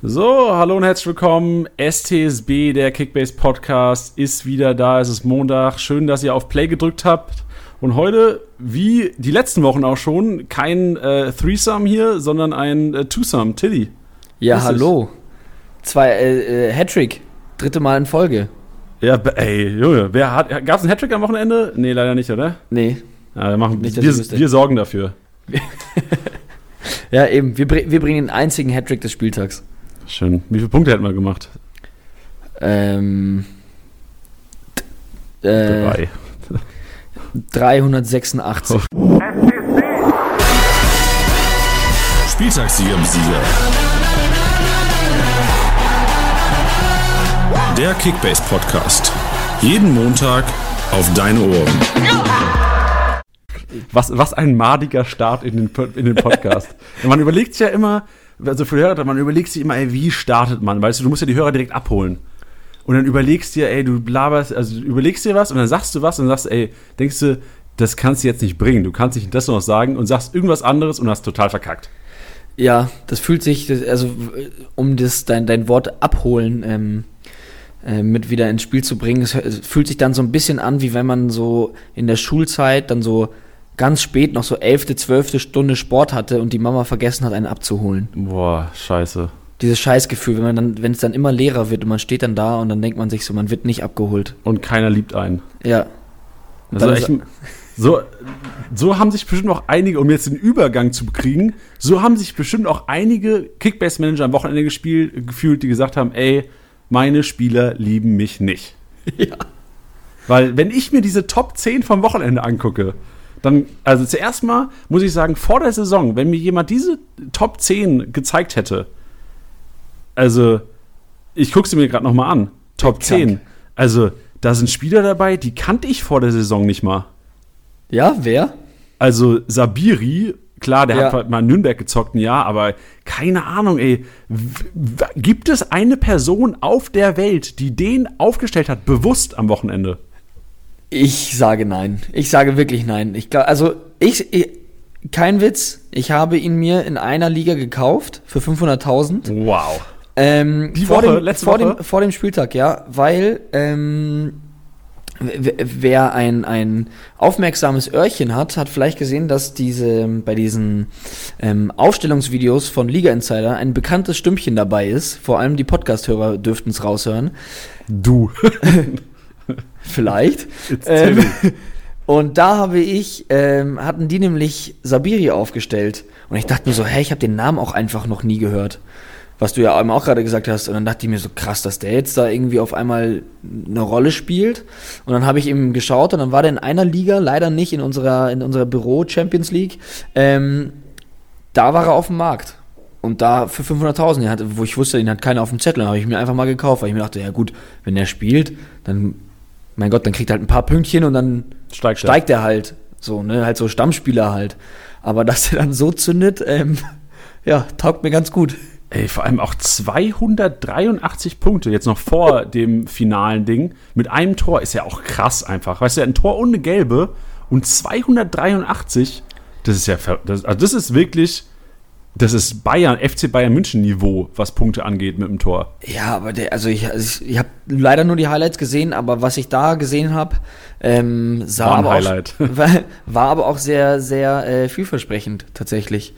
So, hallo und herzlich willkommen. STSB, der Kickbase Podcast, ist wieder da. Es ist Montag. Schön, dass ihr auf Play gedrückt habt. Und heute, wie die letzten Wochen auch schon, kein äh, Threesome hier, sondern ein äh, Twosome. Tilly. Ja, hallo. Zwei, äh, äh, Hattrick. Dritte Mal in Folge. Ja, ey, Junge, wer hat, gab's einen Hattrick am Wochenende? Nee, leider nicht, oder? Nee. Ja, wir, machen, Nicht, wir, wir sorgen dafür. ja, eben. Wir, wir bringen den einzigen Hattrick des Spieltags. Schön. Wie viele Punkte hätten wir gemacht? Ähm. Äh, Drei. 386. Spieltagssieger Sieger. Der Kickbase Podcast. Jeden Montag auf deine Ohren. Was, was ein madiger Start in den, in den Podcast. man überlegt sich ja immer, also für Hörer, man überlegt sich immer, ey, wie startet man? Weißt du, du musst ja die Hörer direkt abholen. Und dann überlegst dir, ey, du blaberst, also überlegst dir was und dann sagst du was und sagst, ey, denkst du, das kannst du jetzt nicht bringen. Du kannst nicht das noch sagen und sagst irgendwas anderes und hast total verkackt. Ja, das fühlt sich, also um das dein, dein Wort abholen ähm, äh, mit wieder ins Spiel zu bringen, es fühlt sich dann so ein bisschen an, wie wenn man so in der Schulzeit dann so ganz spät noch so elfte, zwölfte Stunde Sport hatte und die Mama vergessen hat, einen abzuholen. Boah, scheiße. Dieses Scheißgefühl, wenn man dann, wenn es dann immer leerer wird und man steht dann da und dann denkt man sich so, man wird nicht abgeholt. Und keiner liebt einen. Ja. Also echt, so, so haben sich bestimmt auch einige, um jetzt den Übergang zu kriegen, so haben sich bestimmt auch einige Kickbase-Manager am Wochenende gespielt, gefühlt, die gesagt haben, ey, meine Spieler lieben mich nicht. Ja. Weil wenn ich mir diese Top 10 vom Wochenende angucke, dann, also zuerst mal muss ich sagen, vor der Saison, wenn mir jemand diese Top 10 gezeigt hätte, also ich gucke sie mir gerade nochmal an, Top 10, also da sind Spieler dabei, die kannte ich vor der Saison nicht mal. Ja, wer? Also Sabiri, klar, der ja. hat mal in Nürnberg gezockt ein Jahr, aber keine Ahnung, ey. Gibt es eine Person auf der Welt, die den aufgestellt hat, bewusst am Wochenende? Ich sage nein. Ich sage wirklich nein. Ich glaube, also ich, ich, kein Witz. Ich habe ihn mir in einer Liga gekauft für 500.000. Wow. Ähm, Die vor Woche, dem, letzte vor Woche? Dem, vor dem Spieltag, ja, weil ähm, wer ein, ein aufmerksames Öhrchen hat, hat vielleicht gesehen, dass diese bei diesen ähm, Aufstellungsvideos von Liga Insider ein bekanntes Stimmchen dabei ist. Vor allem die Podcast-Hörer dürften es raushören. Du. Vielleicht. Ähm, und da habe ich, ähm, hatten die nämlich Sabiri aufgestellt. Und ich dachte mir so, hey, ich habe den Namen auch einfach noch nie gehört. Was du ja auch gerade gesagt hast. Und dann dachte ich mir so, krass, dass der jetzt da irgendwie auf einmal eine Rolle spielt. Und dann habe ich ihm geschaut und dann war der in einer Liga, leider nicht in unserer, in unserer Büro Champions League. Ähm, da war er auf dem Markt. Und da für 500.000, wo ich wusste, den hat keiner auf dem Zettel, habe ich mir einfach mal gekauft, weil ich mir dachte, ja gut, wenn der spielt, dann mein Gott, dann kriegt er halt ein paar Pünktchen und dann steigt, steigt er halt. So, ne, halt so Stammspieler halt. Aber dass er dann so zündet, ähm, ja, taugt mir ganz gut. Ey, vor allem auch 283 Punkte, jetzt noch vor dem finalen Ding. Mit einem Tor ist ja auch krass einfach. Weißt du, ein Tor ohne Gelbe und 283, das ist ja, das, also das ist wirklich das ist Bayern, FC Bayern München Niveau, was Punkte angeht mit dem Tor. Ja, aber der, also ich, also ich, ich habe leider nur die Highlights gesehen, aber was ich da gesehen habe, ähm, sah war aber Highlight. Auch, war, war, aber auch sehr, sehr äh, vielversprechend tatsächlich.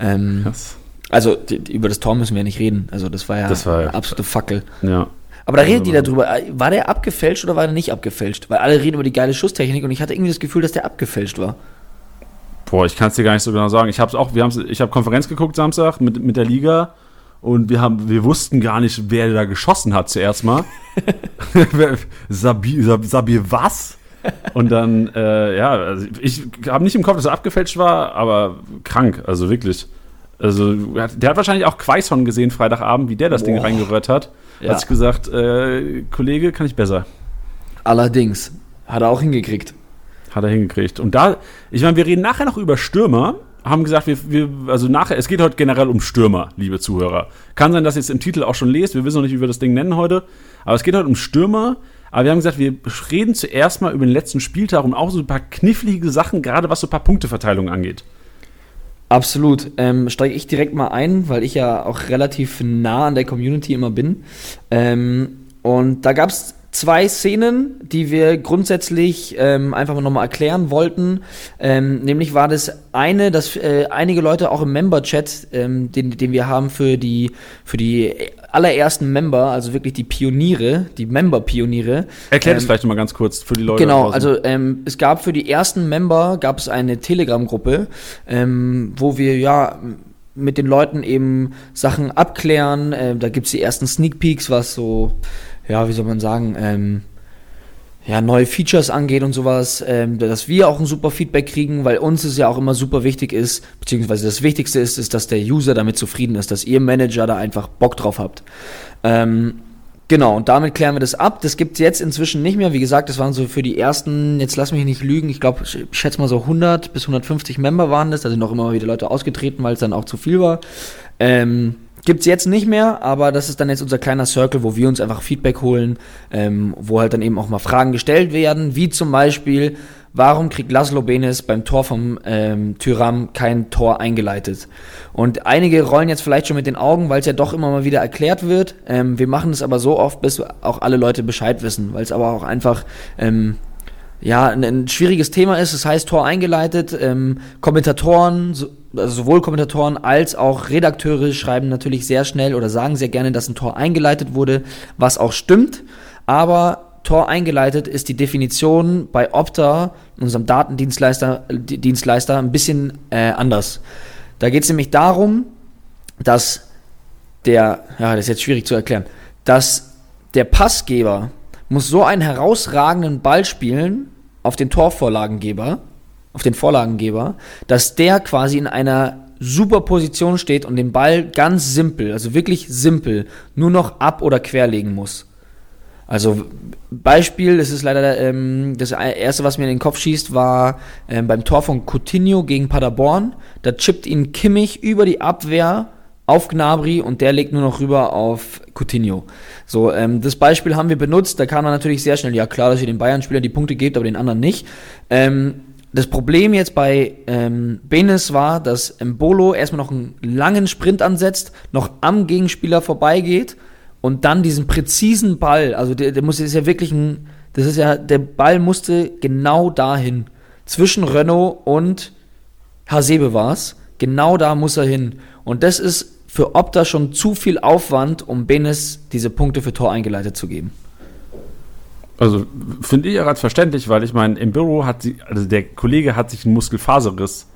Ähm, yes. Also die, über das Tor müssen wir ja nicht reden. Also das war ja das war, eine absolute Fackel. Ja. Aber da redet also, die darüber. War der abgefälscht oder war der nicht abgefälscht? Weil alle reden über die geile Schusstechnik und ich hatte irgendwie das Gefühl, dass der abgefälscht war. Boah, ich kann es dir gar nicht so genau sagen. Ich habe auch, wir haben's, ich habe Konferenz geguckt Samstag mit, mit der Liga und wir haben, wir wussten gar nicht, wer da geschossen hat zuerst mal. Sabi, Sabi, was? Und dann, äh, ja, also ich habe nicht im Kopf, dass er abgefälscht war, aber krank, also wirklich. Also, der hat wahrscheinlich auch Quaison gesehen Freitagabend, wie der das Boah. Ding reingerührt hat. Ja. Hat sich gesagt, äh, Kollege, kann ich besser. Allerdings, hat er auch hingekriegt. Hat er hingekriegt. Und da, ich meine, wir reden nachher noch über Stürmer. Haben gesagt, wir, wir, also nachher, es geht heute generell um Stürmer, liebe Zuhörer. Kann sein, dass ihr es im Titel auch schon lest. Wir wissen noch nicht, wie wir das Ding nennen heute. Aber es geht heute um Stürmer. Aber wir haben gesagt, wir reden zuerst mal über den letzten Spieltag und auch so ein paar knifflige Sachen, gerade was so ein paar Punkteverteilungen angeht. Absolut. Ähm, Steige ich direkt mal ein, weil ich ja auch relativ nah an der Community immer bin. Ähm, und da gab es zwei Szenen, die wir grundsätzlich ähm, einfach mal nochmal erklären wollten. Ähm, nämlich war das eine, dass äh, einige Leute auch im Member-Chat, ähm, den, den wir haben für die, für die allerersten Member, also wirklich die Pioniere, die Member-Pioniere. Erklär das ähm, vielleicht nochmal ganz kurz für die Leute. Genau, also ähm, es gab für die ersten Member gab es eine Telegram-Gruppe, ähm, wo wir ja mit den Leuten eben Sachen abklären. Äh, da gibt es die ersten Sneak Peeks, was so ja, wie soll man sagen, ähm, ja, neue Features angeht und sowas, ähm, dass wir auch ein super Feedback kriegen, weil uns es ja auch immer super wichtig ist, beziehungsweise das Wichtigste ist, ist, dass der User damit zufrieden ist, dass ihr Manager da einfach Bock drauf habt. Ähm, genau, und damit klären wir das ab. Das gibt es jetzt inzwischen nicht mehr. Wie gesagt, das waren so für die ersten, jetzt lass mich nicht lügen, ich glaube, ich schätze mal so 100 bis 150 Member waren das. Da sind auch immer wieder Leute ausgetreten, weil es dann auch zu viel war. Ähm, Gibt es jetzt nicht mehr, aber das ist dann jetzt unser kleiner Circle, wo wir uns einfach Feedback holen, ähm, wo halt dann eben auch mal Fragen gestellt werden, wie zum Beispiel, warum kriegt Laszlo Benes beim Tor vom ähm, Tyram kein Tor eingeleitet? Und einige rollen jetzt vielleicht schon mit den Augen, weil es ja doch immer mal wieder erklärt wird. Ähm, wir machen es aber so oft, bis auch alle Leute Bescheid wissen, weil es aber auch einfach ähm, ja, ein, ein, schwieriges Thema ist. Das heißt, Tor eingeleitet, ähm, Kommentatoren, so, also sowohl Kommentatoren als auch Redakteure schreiben natürlich sehr schnell oder sagen sehr gerne, dass ein Tor eingeleitet wurde, was auch stimmt. Aber Tor eingeleitet ist die Definition bei Opta, unserem Datendienstleister, Dienstleister, ein bisschen äh, anders. Da geht es nämlich darum, dass der, ja, das ist jetzt schwierig zu erklären, dass der Passgeber muss so einen herausragenden Ball spielen auf den Torvorlagengeber, auf den Vorlagengeber, dass der quasi in einer super Position steht und den Ball ganz simpel, also wirklich simpel, nur noch ab- oder querlegen muss. Also Beispiel, das ist leider ähm, das erste, was mir in den Kopf schießt, war ähm, beim Tor von Coutinho gegen Paderborn. Da chippt ihn Kimmich über die Abwehr auf Gnabry und der legt nur noch rüber auf Coutinho. So, ähm, das Beispiel haben wir benutzt, da kam dann natürlich sehr schnell, ja klar, dass ihr den Bayern-Spieler die Punkte gebt, aber den anderen nicht. Ähm, das Problem jetzt bei ähm, Benes war, dass Mbolo erstmal noch einen langen Sprint ansetzt, noch am Gegenspieler vorbeigeht und dann diesen präzisen Ball, also der, der muss, ist ja wirklich ein, das ist ja, der Ball musste genau dahin. Zwischen Renault und Hasebe war es. Genau da muss er hin. Und das ist für Opta schon zu viel Aufwand, um Benes diese Punkte für Tor eingeleitet zu geben. Also finde ich ja gerade verständlich, weil ich meine, im Büro hat sie, also der Kollege hat sich einen Muskelfaserriss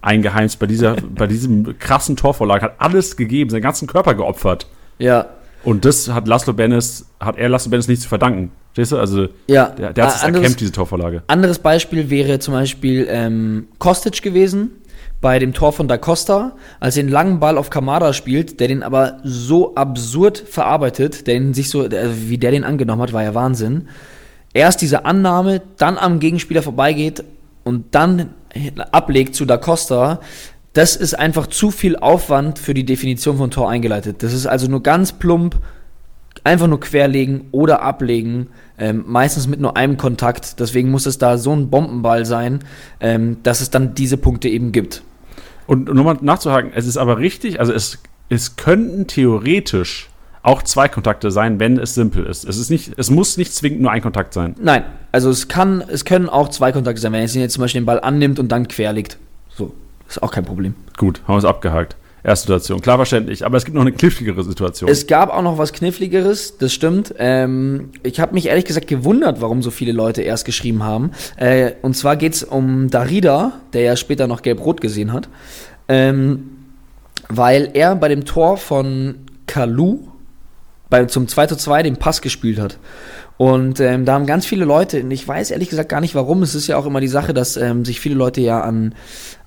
eingeheimst bei dieser, bei diesem krassen Torvorlag, hat alles gegeben, seinen ganzen Körper geopfert. Ja. Und das hat Laszlo Bennis, hat er Laszlo Bennis nicht zu verdanken. Verstehst du? Also, ja. der, der hat es erkämpft, diese Torvorlage. Anderes Beispiel wäre zum Beispiel ähm, Kostic gewesen bei dem Tor von Da Costa, als er den langen Ball auf Kamada spielt, der den aber so absurd verarbeitet, der ihn sich so, wie der den angenommen hat, war ja Wahnsinn. Erst diese Annahme, dann am Gegenspieler vorbeigeht und dann ablegt zu Da Costa. Das ist einfach zu viel Aufwand für die Definition von Tor eingeleitet. Das ist also nur ganz plump, einfach nur querlegen oder ablegen, ähm, meistens mit nur einem Kontakt. Deswegen muss es da so ein Bombenball sein, ähm, dass es dann diese Punkte eben gibt. Und nochmal nachzuhaken, es ist aber richtig, also es, es könnten theoretisch auch zwei Kontakte sein, wenn es simpel ist. Es ist nicht, es muss nicht zwingend nur ein Kontakt sein. Nein, also es kann, es können auch zwei Kontakte sein, wenn er jetzt zum Beispiel den Ball annimmt und dann quer liegt. So, ist auch kein Problem. Gut, haben wir es abgehakt. Erste Situation, klar verständlich, aber es gibt noch eine kniffligere Situation. Es gab auch noch was kniffligeres, das stimmt. Ähm, ich habe mich ehrlich gesagt gewundert, warum so viele Leute erst geschrieben haben. Äh, und zwar geht es um Darida, der ja später noch gelb-rot gesehen hat. Ähm, weil er bei dem Tor von Kalu bei, zum 2 zu 2 den Pass gespielt hat. Und ähm, da haben ganz viele Leute, ich weiß ehrlich gesagt gar nicht warum, es ist ja auch immer die Sache, dass ähm, sich viele Leute ja an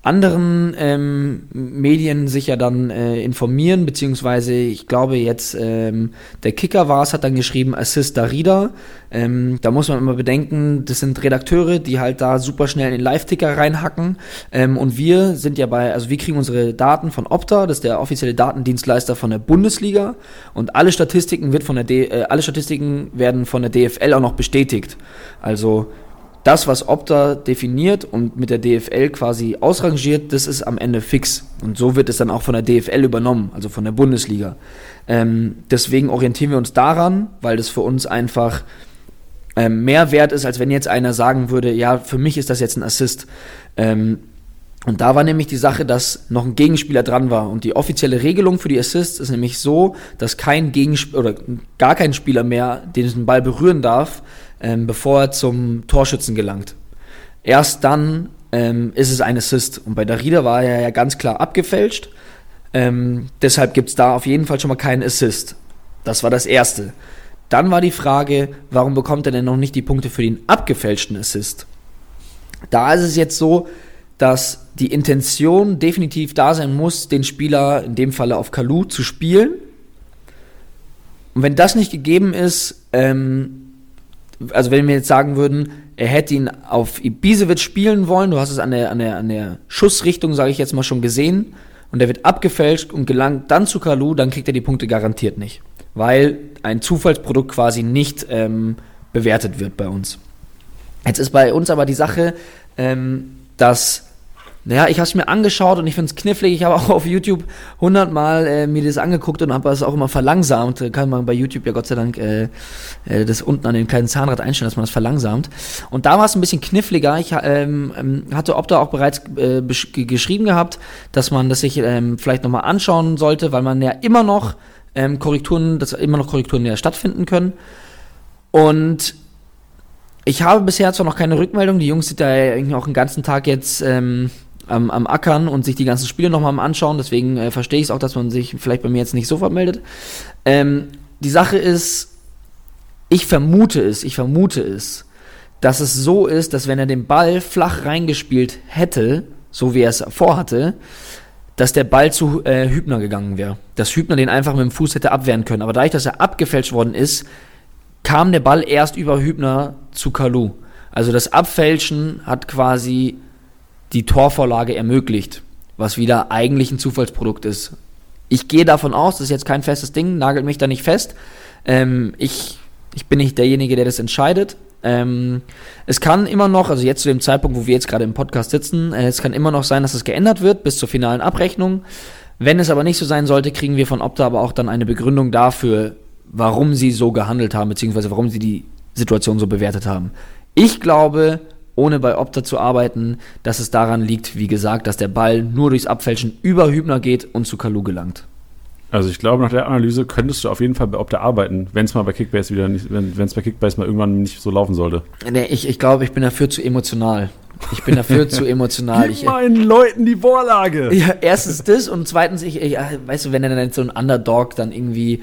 anderen ähm, Medien sich ja dann äh, informieren, beziehungsweise ich glaube jetzt ähm, der Kicker war es, hat dann geschrieben Assist Darida. Ähm, da muss man immer bedenken, das sind Redakteure, die halt da super schnell in den Live-Ticker reinhacken. Ähm, und wir sind ja bei, also wir kriegen unsere Daten von Opta, das ist der offizielle Datendienstleister von der Bundesliga. Und alle Statistiken wird von der D, äh, alle Statistiken werden von der DFL auch noch bestätigt. Also das, was Opta definiert und mit der DFL quasi ausrangiert, das ist am Ende fix. Und so wird es dann auch von der DFL übernommen, also von der Bundesliga. Ähm, deswegen orientieren wir uns daran, weil das für uns einfach ähm, mehr wert ist, als wenn jetzt einer sagen würde, ja, für mich ist das jetzt ein Assist. Ähm, und da war nämlich die Sache, dass noch ein Gegenspieler dran war. Und die offizielle Regelung für die Assists ist nämlich so, dass kein Gegenspieler oder gar kein Spieler mehr den Ball berühren darf, ähm, bevor er zum Torschützen gelangt. Erst dann ähm, ist es ein Assist. Und bei Darida war er ja ganz klar abgefälscht. Ähm, deshalb gibt es da auf jeden Fall schon mal keinen Assist. Das war das Erste. Dann war die Frage, warum bekommt er denn noch nicht die Punkte für den abgefälschten Assist? Da ist es jetzt so, dass die Intention definitiv da sein muss, den Spieler, in dem Falle auf Kalu, zu spielen. Und wenn das nicht gegeben ist, ähm, also wenn wir jetzt sagen würden, er hätte ihn auf Ibisevic spielen wollen, du hast es an der, an der, an der Schussrichtung, sage ich jetzt mal, schon gesehen, und er wird abgefälscht und gelangt dann zu Kalu, dann kriegt er die Punkte garantiert nicht. Weil ein Zufallsprodukt quasi nicht ähm, bewertet wird bei uns. Jetzt ist bei uns aber die Sache, ähm, dass naja, ich habe es mir angeschaut und ich finde es knifflig. Ich habe auch auf YouTube hundertmal äh, mir das angeguckt und habe es auch immer verlangsamt. Kann man bei YouTube ja Gott sei Dank äh, äh, das unten an den kleinen Zahnrad einstellen, dass man das verlangsamt. Und da war es ein bisschen kniffliger. Ich ähm, ähm hatte Opta auch bereits äh, geschrieben gehabt, dass man das sich ähm, vielleicht nochmal anschauen sollte, weil man ja immer noch ähm, Korrekturen, dass immer noch Korrekturen ja stattfinden können. Und ich habe bisher zwar noch keine Rückmeldung. Die Jungs sind da ja auch den ganzen Tag jetzt ähm, am, am Ackern und sich die ganzen Spiele nochmal anschauen. Deswegen äh, verstehe ich es auch, dass man sich vielleicht bei mir jetzt nicht sofort meldet. Ähm, die Sache ist, ich vermute es, ich vermute es, dass es so ist, dass wenn er den Ball flach reingespielt hätte, so wie er es vorhatte, dass der Ball zu äh, Hübner gegangen wäre. Dass Hübner den einfach mit dem Fuß hätte abwehren können. Aber dadurch, dass er abgefälscht worden ist, kam der Ball erst über Hübner zu Kalu. Also das Abfälschen hat quasi die Torvorlage ermöglicht, was wieder eigentlich ein Zufallsprodukt ist. Ich gehe davon aus, das ist jetzt kein festes Ding, nagelt mich da nicht fest. Ähm, ich, ich bin nicht derjenige, der das entscheidet. Ähm, es kann immer noch, also jetzt zu dem Zeitpunkt, wo wir jetzt gerade im Podcast sitzen, äh, es kann immer noch sein, dass es geändert wird bis zur finalen Abrechnung. Wenn es aber nicht so sein sollte, kriegen wir von Opta aber auch dann eine Begründung dafür, warum sie so gehandelt haben, beziehungsweise warum sie die Situation so bewertet haben. Ich glaube, ohne bei Opta zu arbeiten, dass es daran liegt, wie gesagt, dass der Ball nur durchs Abfälschen über Hübner geht und zu Kalu gelangt. Also ich glaube, nach der Analyse könntest du auf jeden Fall bei Opta arbeiten, wenn es mal bei Kickbase wieder nicht, wenn es bei Kickbase mal irgendwann nicht so laufen sollte. Nee, ich, ich glaube, ich bin dafür zu emotional. Ich bin dafür zu emotional. Gib ich, meinen Leuten die Vorlage. Ja, erstens das und zweitens, ich, ich, weißt du, wenn er dann so ein Underdog dann irgendwie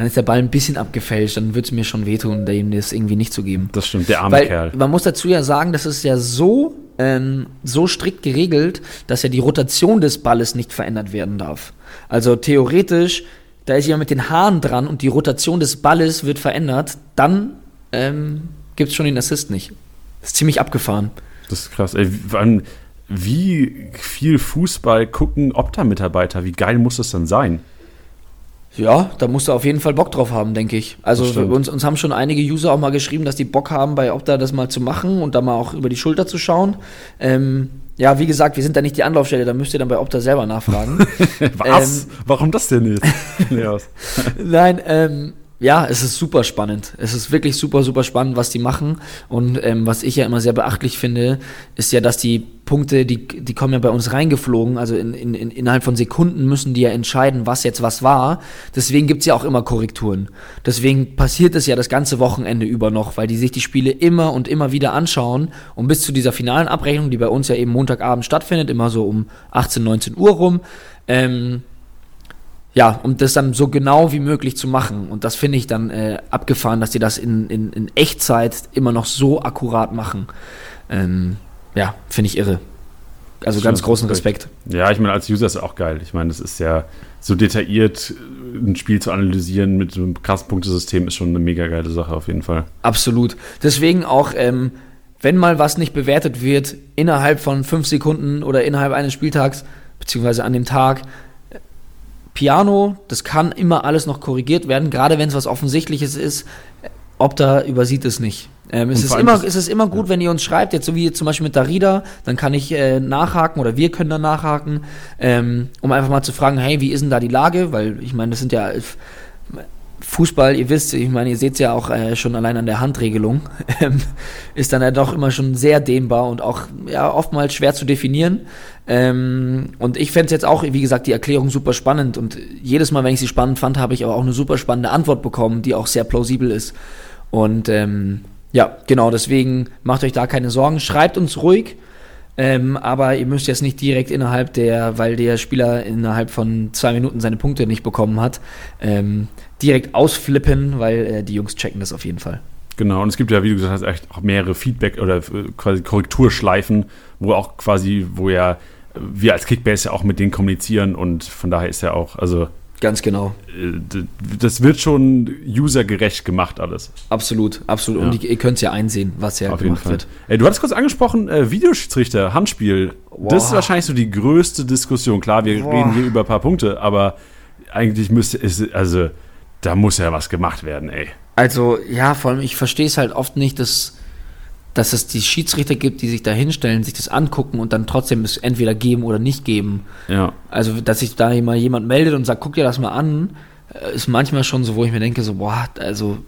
dann ist der Ball ein bisschen abgefälscht, dann würde es mir schon wehtun, ihm das irgendwie nicht zu geben. Das stimmt, der arme Weil, Kerl. Man muss dazu ja sagen, das ist ja so, ähm, so strikt geregelt, dass ja die Rotation des Balles nicht verändert werden darf. Also theoretisch, da ist jemand mit den Haaren dran und die Rotation des Balles wird verändert, dann ähm, gibt es schon den Assist nicht. Das ist ziemlich abgefahren. Das ist krass. Ey, wie viel Fußball gucken Opta-Mitarbeiter? Wie geil muss das dann sein? Ja, da musst du auf jeden Fall Bock drauf haben, denke ich. Also uns, uns haben schon einige User auch mal geschrieben, dass die Bock haben, bei Opta das mal zu machen und da mal auch über die Schulter zu schauen. Ähm, ja, wie gesagt, wir sind da nicht die Anlaufstelle, da müsst ihr dann bei Opta selber nachfragen. Was? Ähm, Warum das denn nicht? Nein, ähm, ja, es ist super spannend. Es ist wirklich super, super spannend, was die machen. Und ähm, was ich ja immer sehr beachtlich finde, ist ja, dass die Punkte, die, die kommen ja bei uns reingeflogen. Also in, in, in, innerhalb von Sekunden müssen die ja entscheiden, was jetzt was war. Deswegen gibt's ja auch immer Korrekturen. Deswegen passiert es ja das ganze Wochenende über noch, weil die sich die Spiele immer und immer wieder anschauen. Und bis zu dieser finalen Abrechnung, die bei uns ja eben Montagabend stattfindet, immer so um 18, 19 Uhr rum, ähm, ja, um das dann so genau wie möglich zu machen. Und das finde ich dann äh, abgefahren, dass die das in, in, in Echtzeit immer noch so akkurat machen. Ähm, ja, finde ich irre. Also ganz großen Respekt. Ja, ich meine, als User ist es auch geil. Ich meine, das ist ja so detailliert, ein Spiel zu analysieren mit so einem krassen Punktesystem ist schon eine mega geile Sache auf jeden Fall. Absolut. Deswegen auch, ähm, wenn mal was nicht bewertet wird, innerhalb von fünf Sekunden oder innerhalb eines Spieltags, beziehungsweise an dem Tag, Piano, das kann immer alles noch korrigiert werden, gerade wenn es was Offensichtliches ist. Opta übersieht es nicht. Ähm, es, ist immer, es ist immer gut, wenn ihr uns schreibt, jetzt so wie zum Beispiel mit Darida, dann kann ich äh, nachhaken oder wir können dann nachhaken, ähm, um einfach mal zu fragen, hey, wie ist denn da die Lage? Weil ich meine, das sind ja Fußball, ihr wisst, ich meine, ihr seht es ja auch äh, schon allein an der Handregelung, ähm, ist dann ja doch immer schon sehr dehnbar und auch ja, oftmals schwer zu definieren. Ähm, und ich fände es jetzt auch, wie gesagt, die Erklärung super spannend. Und jedes Mal, wenn ich sie spannend fand, habe ich aber auch eine super spannende Antwort bekommen, die auch sehr plausibel ist. Und ähm, ja, genau, deswegen macht euch da keine Sorgen. Schreibt uns ruhig. Ähm, aber ihr müsst jetzt nicht direkt innerhalb der, weil der Spieler innerhalb von zwei Minuten seine Punkte nicht bekommen hat, ähm, direkt ausflippen, weil äh, die Jungs checken das auf jeden Fall. Genau, und es gibt ja, wie du gesagt hast, echt auch mehrere Feedback- oder äh, quasi Korrekturschleifen, wo auch quasi, wo ja wir als Kickbase ja auch mit denen kommunizieren und von daher ist ja auch, also Ganz genau. Äh, das wird schon usergerecht gemacht, alles. Absolut, absolut. Ja. Und ihr könnt es ja einsehen, was ja Auf gemacht wird. Ey, du hattest kurz angesprochen, äh, Videoschiedsrichter, Handspiel. Boah. Das ist wahrscheinlich so die größte Diskussion. Klar, wir Boah. reden hier über ein paar Punkte, aber eigentlich müsste es, also da muss ja was gemacht werden, ey. Also, ja, vor allem, ich verstehe es halt oft nicht, dass dass es die Schiedsrichter gibt, die sich da hinstellen, sich das angucken und dann trotzdem es entweder geben oder nicht geben. Ja. Also, dass sich da mal jemand meldet und sagt, guck dir das mal an, äh, ist manchmal schon so, wo ich mir denke, so, boah, also, also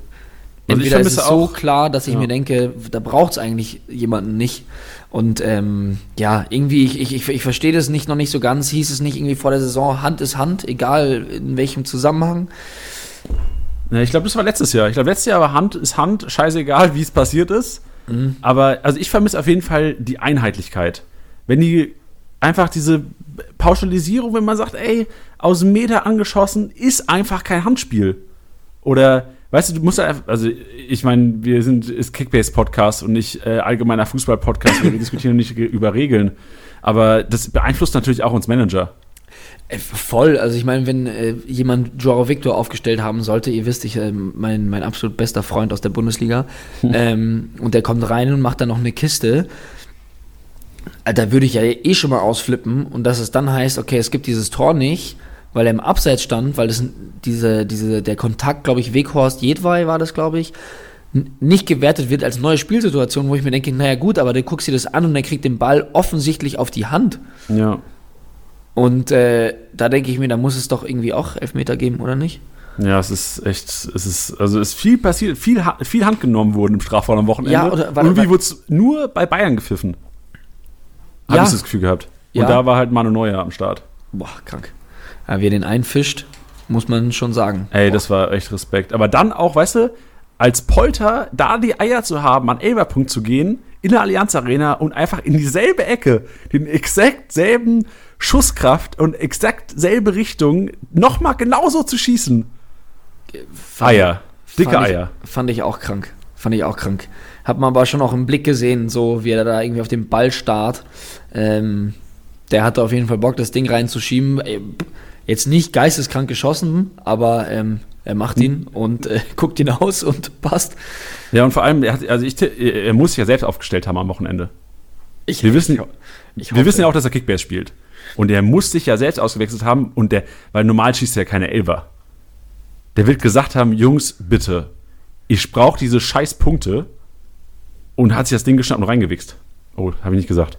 entweder ist es so klar, dass ich ja. mir denke, da braucht es eigentlich jemanden nicht. Und ähm, ja, irgendwie, ich, ich, ich verstehe das nicht noch nicht so ganz. Hieß es nicht irgendwie vor der Saison, Hand ist Hand, egal in welchem Zusammenhang. Ja, ich glaube, das war letztes Jahr. Ich glaube, letztes Jahr war Hand ist Hand, scheißegal, wie es passiert ist. Mhm. Aber also ich vermisse auf jeden Fall die Einheitlichkeit. Wenn die einfach diese Pauschalisierung, wenn man sagt, ey, aus dem Meter angeschossen, ist einfach kein Handspiel. Oder, weißt du, du musst einfach, also ich meine, wir sind, ist Kickbase-Podcast und nicht äh, allgemeiner Fußball-Podcast, wir diskutieren nicht über Regeln. Aber das beeinflusst natürlich auch uns Manager. Äh, voll, also ich meine, wenn äh, jemand Joao Victor aufgestellt haben sollte, ihr wisst, ich, äh, mein, mein absolut bester Freund aus der Bundesliga, ähm, und der kommt rein und macht dann noch eine Kiste, äh, da würde ich ja eh schon mal ausflippen und dass es dann heißt, okay, es gibt dieses Tor nicht, weil er im Abseits stand, weil das diese, diese, der Kontakt, glaube ich, Weghorst Jedwai war das, glaube ich, nicht gewertet wird als neue Spielsituation, wo ich mir denke, naja gut, aber du guckst dir das an und er kriegt den Ball offensichtlich auf die Hand. Ja. Und äh, da denke ich mir, da muss es doch irgendwie auch Elfmeter geben, oder nicht? Ja, es ist echt, es ist, also es ist viel passiert, viel, viel Hand genommen worden im Strafraum am Wochenende. Ja, oder, warte, Irgendwie wurde es nur bei Bayern gepfiffen. Habe ja. ich das Gefühl gehabt. Und ja. da war halt Manu Neuer am Start. Boah, krank. Ja, wer den einfischt, muss man schon sagen. Ey, Boah. das war echt Respekt. Aber dann auch, weißt du, als Polter da die Eier zu haben, an Elberpunkt zu gehen, in der Allianz Arena und einfach in dieselbe Ecke, den exakt selben Schusskraft und exakt selbe Richtung nochmal genauso zu schießen. Fand, Eier. Dicke fand Eier. Ich, fand ich auch krank. Fand ich auch krank. Hat man aber schon auch im Blick gesehen, so wie er da irgendwie auf dem Ball starrt. Ähm, der hatte auf jeden Fall Bock, das Ding reinzuschieben. Jetzt nicht geisteskrank geschossen, aber ähm, er macht ihn und äh, guckt ihn aus und passt. Ja, und vor allem, er, hat, also ich, er muss sich ja selbst aufgestellt haben am Wochenende. Ich, wir wissen, ich, ich wir wissen ja auch, dass er Kickbase spielt. Und er muss sich ja selbst ausgewechselt haben und der, weil normal schießt er ja keine Elfer. Der wird gesagt haben, Jungs, bitte, ich brauche diese scheiß Punkte und hat sich das Ding geschnappt und reingewichst. Oh, habe ich nicht gesagt.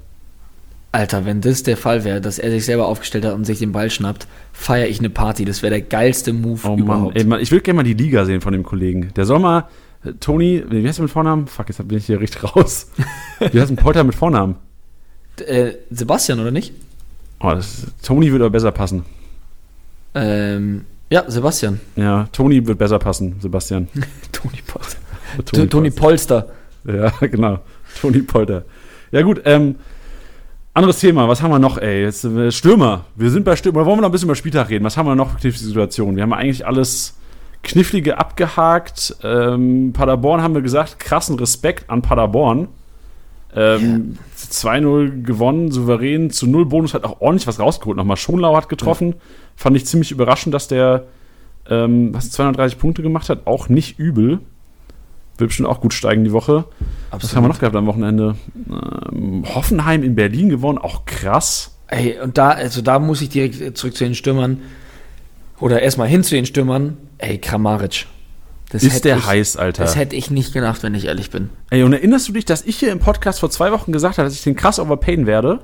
Alter, wenn das der Fall wäre, dass er sich selber aufgestellt hat und sich den Ball schnappt, feiere ich eine Party. Das wäre der geilste Move oh, überhaupt. Mann. Ey, ich würde gerne mal die Liga sehen von dem Kollegen. Der soll mal, äh, Toni, wie heißt er mit Vornamen? Fuck, jetzt bin ich hier richtig raus. wie heißt ein Polter mit Vornamen? Äh, Sebastian, oder nicht? Oh, das, Toni würde aber besser passen. Ähm, ja, Sebastian. Ja, Toni wird besser passen, Sebastian. Toni Polster. Toni, Toni Polster. Ja, genau. Toni Polter. Ja, gut, ähm, anderes Thema, was haben wir noch, ey? Jetzt, äh, Stürmer. Wir sind bei Stürmer. Wollen wir noch ein bisschen über Spieltag reden? Was haben wir noch für knifflige Situationen? Wir haben eigentlich alles Knifflige abgehakt. Ähm, Paderborn haben wir gesagt, krassen Respekt an Paderborn. Ähm, ja. 2-0 gewonnen, souverän, zu 0 Bonus hat auch ordentlich was rausgeholt. Nochmal Schonlau hat getroffen. Ja. Fand ich ziemlich überraschend, dass der ähm, was 230 Punkte gemacht hat. Auch nicht übel. Wird bestimmt auch gut steigen die Woche. Absolut. Was haben wir noch gehabt am Wochenende? Ähm, Hoffenheim in Berlin gewonnen, auch krass. Ey, und da, also da muss ich direkt zurück zu den Stürmern. Oder erstmal hin zu den Stürmern. Ey, Kramaric. Das ist der ich, heiß, Alter. Das hätte ich nicht gedacht, wenn ich ehrlich bin. Ey, und erinnerst du dich, dass ich hier im Podcast vor zwei Wochen gesagt habe, dass ich den krass overpayen werde?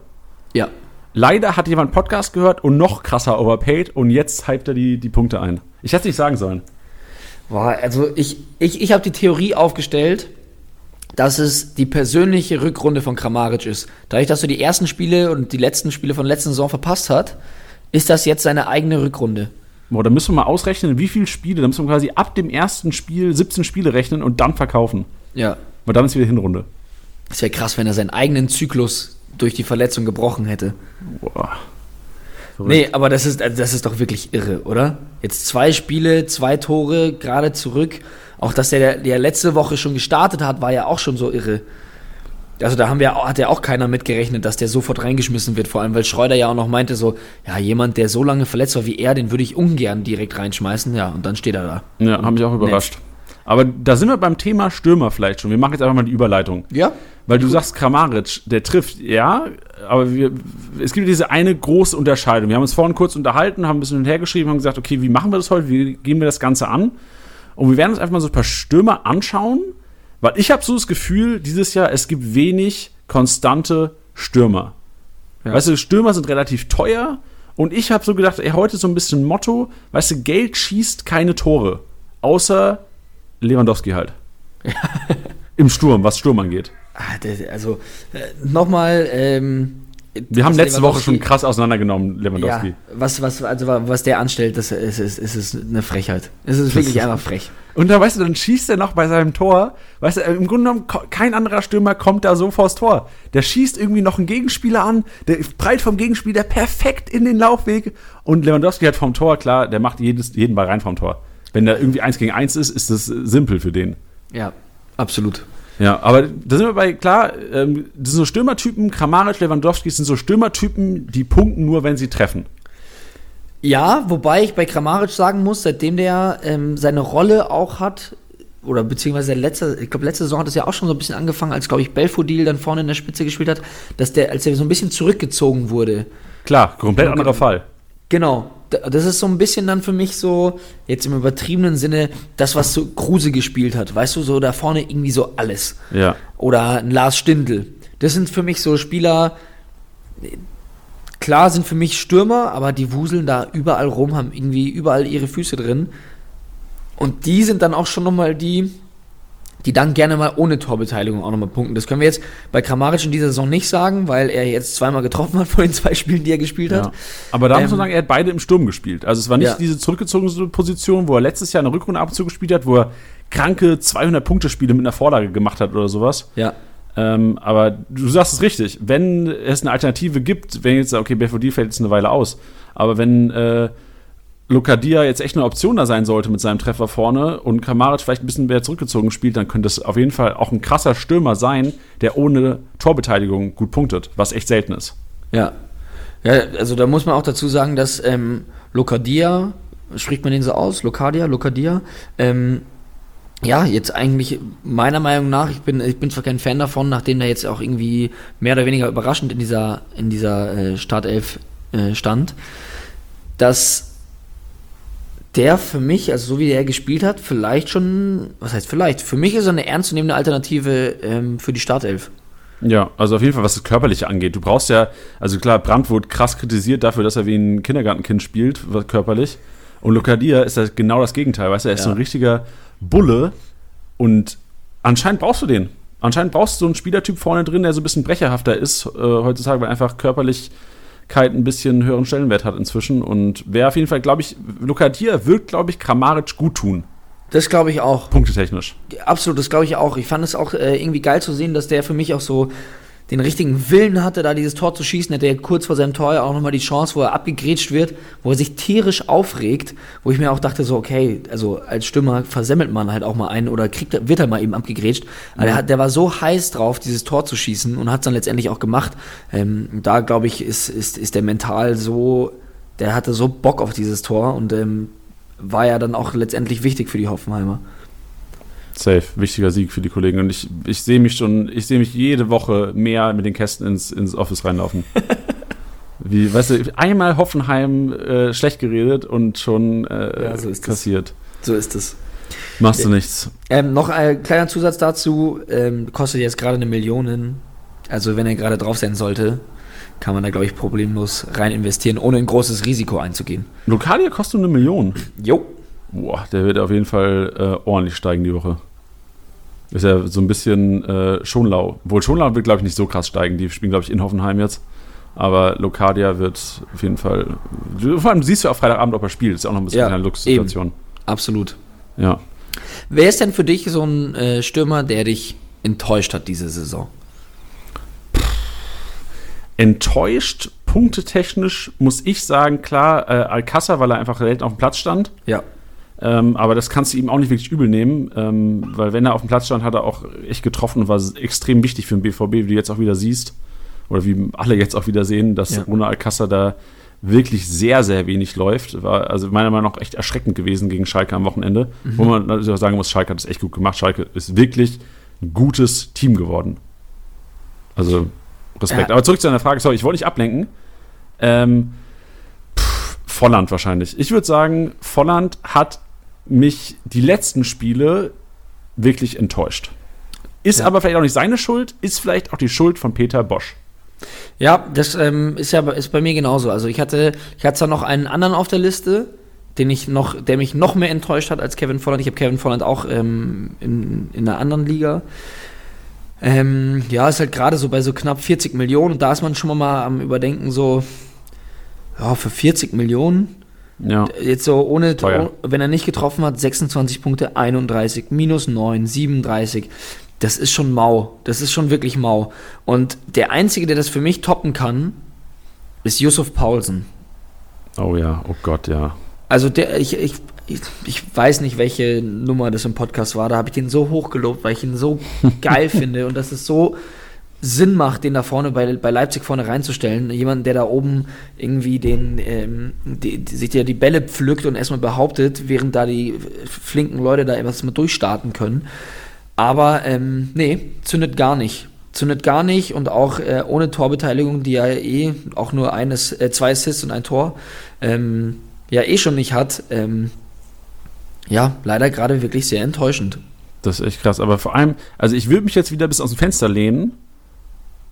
Ja. Leider hat jemand Podcast gehört und noch krasser overpaid und jetzt hypt er die, die Punkte ein. Ich hätte es nicht sagen sollen. Boah, also ich, ich, ich habe die Theorie aufgestellt, dass es die persönliche Rückrunde von Kramaric ist. Dadurch, dass er die ersten Spiele und die letzten Spiele von der letzten Saison verpasst hat, ist das jetzt seine eigene Rückrunde. Boah, da müssen wir mal ausrechnen, wie viele Spiele. Da müssen wir quasi ab dem ersten Spiel 17 Spiele rechnen und dann verkaufen. Ja. Weil dann ist wieder Hinrunde. Es wäre krass, wenn er seinen eigenen Zyklus durch die Verletzung gebrochen hätte. Boah. Nee, aber das ist, also das ist doch wirklich irre, oder? Jetzt zwei Spiele, zwei Tore, gerade zurück. Auch dass der, der letzte Woche schon gestartet hat, war ja auch schon so irre. Also da haben wir, hat ja auch keiner mitgerechnet, dass der sofort reingeschmissen wird. Vor allem, weil Schreuder ja auch noch meinte so, ja, jemand, der so lange verletzt war wie er, den würde ich ungern direkt reinschmeißen. Ja, und dann steht er da. Ja, haben mich auch überrascht. Aber da sind wir beim Thema Stürmer vielleicht schon. Wir machen jetzt einfach mal die Überleitung. Ja? Weil du sagst, Kramaric, der trifft, ja, aber wir, es gibt diese eine große Unterscheidung. Wir haben uns vorhin kurz unterhalten, haben ein bisschen hinterhergeschrieben, haben gesagt, okay, wie machen wir das heute, wie gehen wir das Ganze an? Und wir werden uns einfach mal so ein paar Stürmer anschauen, weil ich habe so das Gefühl, dieses Jahr, es gibt wenig konstante Stürmer. Ja. Weißt du, Stürmer sind relativ teuer und ich habe so gedacht, ey, heute so ein bisschen Motto, weißt du, Geld schießt keine Tore, außer Lewandowski halt. Im Sturm, was Sturm angeht. Ah, Also, äh, nochmal, ähm, Wir haben letzte Woche schon krass auseinandergenommen, Lewandowski. Ja, was, was, also was der anstellt, das ist, ist, ist, eine Frechheit. Es ist wirklich ist- einfach frech. Und da, weißt du, dann schießt er noch bei seinem Tor. Weißt du, im Grunde genommen, kein anderer Stürmer kommt da so vors Tor. Der schießt irgendwie noch einen Gegenspieler an, der breit vom Gegenspieler perfekt in den Laufweg. Und Lewandowski hat vom Tor, klar, der macht jedes, jeden Ball rein vom Tor. Wenn da irgendwie eins gegen eins ist, ist das simpel für den. Ja, absolut. Ja, aber da sind wir bei, klar, ähm, das sind so Stürmertypen, Kramaric, Lewandowski sind so Stürmertypen, die punkten nur, wenn sie treffen. Ja, wobei ich bei Kramaric sagen muss, seitdem der ähm, seine Rolle auch hat, oder beziehungsweise letzte, ich glaube, letzte Saison hat es ja auch schon so ein bisschen angefangen, als, glaube ich, Belfodil dann vorne in der Spitze gespielt hat, dass der, als der so ein bisschen zurückgezogen wurde. Klar, komplett Okay. anderer Fall. Genau. Das ist so ein bisschen dann für mich so, jetzt im übertriebenen Sinne, das, was so Kruse gespielt hat. Weißt du, so da vorne irgendwie so alles. Ja. Oder ein Lars Stindl. Das sind für mich so Spieler, klar sind für mich Stürmer, aber die wuseln da überall rum, haben irgendwie überall ihre Füße drin. Und die sind dann auch schon nochmal die, die dann gerne mal ohne Torbeteiligung auch nochmal punkten. Das können wir jetzt bei Kramaric in dieser Saison nicht sagen, weil er jetzt zweimal getroffen hat von den zwei Spielen, die er gespielt Ja. hat. Aber da muss Ähm, man sagen, er hat beide im Sturm gespielt. Also es war nicht Ja. diese zurückgezogene Position, wo er letztes Jahr eine Rückrunde ab gespielt hat, wo er kranke 200-Punkte-Spiele mit einer Vorlage gemacht hat oder sowas. Ja. Ähm, aber du sagst es richtig, wenn es eine Alternative gibt, wenn jetzt, okay, BVD fällt jetzt eine Weile aus, aber wenn äh, Lokadia jetzt echt eine Option da sein sollte mit seinem Treffer vorne und Kramaric vielleicht ein bisschen mehr zurückgezogen spielt, dann könnte es auf jeden Fall auch ein krasser Stürmer sein, der ohne Torbeteiligung gut punktet, was echt selten ist. Ja. Ja, also da muss man auch dazu sagen, dass ähm, Lokadia, spricht man den so aus? Lokadia, Lokadia, ähm, ja, jetzt eigentlich meiner Meinung nach, ich bin, ich bin zwar kein Fan davon, nachdem er jetzt auch irgendwie mehr oder weniger überraschend in dieser, in dieser äh, Startelf äh, stand, dass der für mich, also so wie er gespielt hat, vielleicht schon, was heißt vielleicht, für mich ist er eine ernstzunehmende Alternative ähm, für die Startelf. Ja, also auf jeden Fall, was das Körperliche angeht. Du brauchst ja, also klar, Brandt wurde krass kritisiert dafür, dass er wie ein Kindergartenkind spielt, was- körperlich. Und Lokadia ist das genau das Gegenteil, weißt du, er ist Ja. so ein richtiger Bulle und anscheinend brauchst du den. Anscheinend brauchst du so einen Spielertyp vorne drin, der so ein bisschen brecherhafter ist äh, heutzutage, weil einfach Körperlichkeit ein bisschen höheren Stellenwert hat inzwischen. Und wäre auf jeden Fall, glaube ich, Lokadia wird, glaube ich, Kramaric gut tun, Das glaube ich auch. punktetechnisch. Absolut, das glaube ich auch. Ich fand es auch äh, irgendwie geil zu sehen, dass der für mich auch so den richtigen Willen hatte, da dieses Tor zu schießen. Hätte er kurz vor seinem Tor ja auch nochmal die Chance, wo er abgegrätscht wird, wo er sich tierisch aufregt, wo ich mir auch dachte, so, okay, also als Stürmer versemmelt man halt auch mal einen oder kriegt, wird er mal eben abgegrätscht. Aber der, hat, der war so heiß drauf, dieses Tor zu schießen und hat es dann letztendlich auch gemacht. Ähm, da, glaube ich, ist, ist, ist der mental so, der hatte so Bock auf dieses Tor und ähm, war ja dann auch letztendlich wichtig für die Hoffenheimer. Safe, wichtiger Sieg für die Kollegen. Und ich, ich sehe mich schon, ich sehe mich jede Woche mehr mit den Kästen ins, ins Office reinlaufen. Wie, weißt du, einmal Hoffenheim äh, schlecht geredet und schon äh, Ja, so ist das. kassiert. So ist es. Machst du nichts. Ähm, noch ein kleiner Zusatz dazu, ähm, kostet jetzt gerade eine Million. Also wenn er gerade drauf sein sollte, kann man da, glaube ich, problemlos rein investieren, ohne ein großes Risiko einzugehen. Lokalia kostet eine Million. Jo. Boah, der wird auf jeden Fall äh, ordentlich steigen die Woche. Ist ja so ein bisschen äh, Schonlau. Obwohl Schonlau wird, glaube ich, nicht so krass steigen. Die spielen, glaube ich, in Hoffenheim jetzt. Aber Locadia wird auf jeden Fall. Vor allem siehst du auch Freitagabend, ob er spielt. Ist auch noch ein bisschen Ja, eine Luxussituation. Absolut. Ja. Wer ist denn für dich so ein äh, Stürmer, der dich enttäuscht hat diese Saison? Enttäuscht, punktetechnisch, muss ich sagen, klar, äh, Alcázar, weil er einfach selten auf dem Platz stand. Ja. Ähm, aber das kannst du ihm auch nicht wirklich übel nehmen, ähm, weil wenn er auf dem Platz stand, hat er auch echt getroffen und war extrem wichtig für den BVB, wie du jetzt auch wieder siehst. Oder wie alle jetzt auch wieder sehen, dass Ja. ohne Alcázar da wirklich sehr, sehr wenig läuft. War also meiner Meinung nach echt erschreckend gewesen gegen Schalke am Wochenende. Wo man natürlich auch sagen muss, Schalke hat es echt gut gemacht. Schalke ist wirklich ein gutes Team geworden. Also Respekt. Ja. Aber zurück zu deiner Frage, sorry, ich wollte nicht ablenken. Ähm, Volland wahrscheinlich. Ich würde sagen, Volland hat mich die letzten Spiele wirklich enttäuscht. Ist Ja. aber vielleicht auch nicht seine Schuld, ist vielleicht auch die Schuld von Peter Bosch. Ja, das ähm, ist ja ist bei mir genauso. Also ich hatte, ich hatte zwar noch einen anderen auf der Liste, den ich noch, der mich noch mehr enttäuscht hat als Kevin Volland. Ich habe Kevin Volland auch ähm, in, in einer anderen Liga. Ähm, ja, ist halt gerade so bei so knapp 40 Millionen und da ist man schon mal am Überdenken so, ja, für 40 Millionen, Ja. jetzt so ohne, Teuer. wenn er nicht getroffen hat, 26 Punkte, 31, minus 9, 37. Das ist schon mau. Das ist schon wirklich mau. Und der Einzige, der das für mich toppen kann, ist Yusuf Paulsen. Oh ja, oh Gott, ja. Also der, ich, ich, ich, weiß nicht, welche Nummer das im Podcast war. Da habe ich den so hochgelobt, weil ich ihn so geil finde und dass es so Sinn macht, den da vorne bei, bei Leipzig vorne reinzustellen. Jemand, der da oben irgendwie den, ähm, die, die, sich ja die Bälle pflückt und erstmal behauptet, während da die flinken Leute da etwas mal durchstarten können. Aber ähm, nee, zündet gar nicht. Zündet gar nicht und auch äh, ohne Torbeteiligung, die ja eh auch nur eines, äh, zwei Assists und ein Tor, ähm, ja eh schon nicht hat. Ähm, ja, leider gerade wirklich sehr enttäuschend. Das ist echt krass. Aber vor allem, also ich würde mich jetzt wieder bis aus dem Fenster lehnen,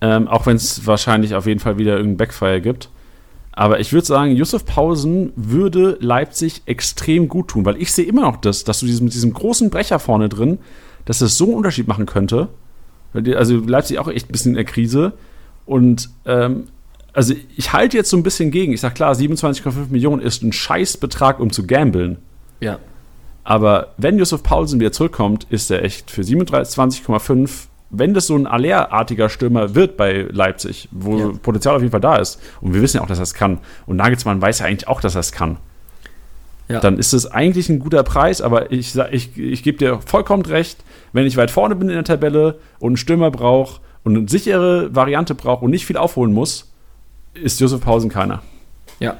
ähm, auch wenn es wahrscheinlich auf jeden Fall wieder irgendeinen Backfire gibt. Aber ich würde sagen, Yusuf Pausen würde Leipzig extrem gut tun, weil ich sehe immer noch das, dass du diesem, mit diesem großen Brecher vorne drin, dass das so einen Unterschied machen könnte. Also Leipzig auch echt ein bisschen in der Krise. Und ähm, also ich halte jetzt so ein bisschen gegen. Ich sage klar, 27,5 Millionen ist ein Scheißbetrag, um zu gambeln. Ja. Aber wenn Yusuf Paulsen wieder zurückkommt, ist er echt für 27,5, wenn das so ein Aller-artiger Stürmer wird bei Leipzig, wo Ja. Potenzial auf jeden Fall da ist, und wir wissen ja auch, dass er es kann, und Nagelsmann weiß ja eigentlich auch, dass er es kann, Ja. dann ist es eigentlich ein guter Preis, aber ich, ich, ich gebe dir vollkommen recht, wenn ich weit vorne bin in der Tabelle und einen Stürmer brauche und eine sichere Variante brauche und nicht viel aufholen muss, ist Yusuf Pausen keiner. Ja.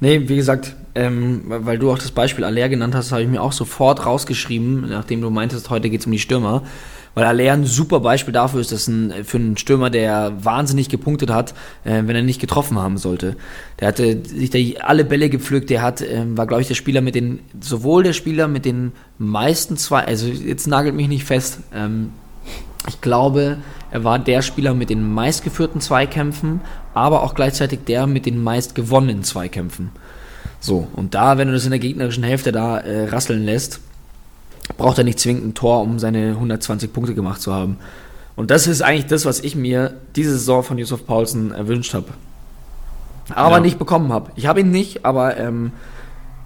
Nee, wie gesagt, ähm, weil du auch das Beispiel Aller genannt hast, habe ich mir auch sofort rausgeschrieben, nachdem du meintest, heute geht es um die Stürmer. Weil Aller ein super Beispiel dafür ist, dass ein, für einen Stürmer, der wahnsinnig gepunktet hat, äh, wenn er nicht getroffen haben sollte. Der hatte sich da alle Bälle gepflückt, der hat, ähm, war, glaube ich, der Spieler mit den, sowohl der Spieler mit den meisten zwei, also jetzt nagelt mich nicht fest, ähm, ich glaube, er war der Spieler mit den meistgeführten Zweikämpfen, aber auch gleichzeitig der mit den meist gewonnenen Zweikämpfen. So, und da, wenn du das in der gegnerischen Hälfte da äh, rasseln lässt, braucht er nicht zwingend ein Tor, um seine 120 Punkte gemacht zu haben. Und das ist eigentlich das, was ich mir diese Saison von Yusuf Paulsen erwünscht habe. Aber Ja. nicht bekommen habe. Ich habe ihn nicht, aber ähm,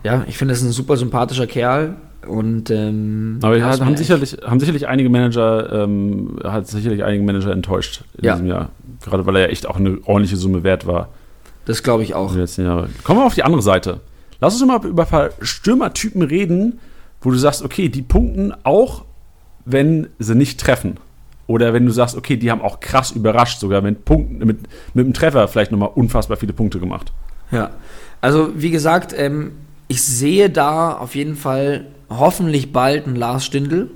ja, ich finde, das ist ein super sympathischer Kerl. Und ähm, Aber ja, haben, sicherlich, haben sicherlich einige Manager, ähm, hat sicherlich einige Manager enttäuscht in Ja. diesem Jahr. Gerade weil er ja echt auch eine ordentliche Summe wert war Das glaube ich auch. Kommen wir auf die andere Seite. Lass uns mal über ein paar Stürmertypen reden, wo du sagst, okay, die punkten auch, wenn sie nicht treffen. Oder wenn du sagst, okay, die haben auch krass überrascht, sogar mit Punkten, mit, mit einem Treffer vielleicht nochmal unfassbar viele Punkte gemacht. Ja, also wie gesagt, ähm, ich sehe da auf jeden Fall hoffentlich bald einen Lars Stindl.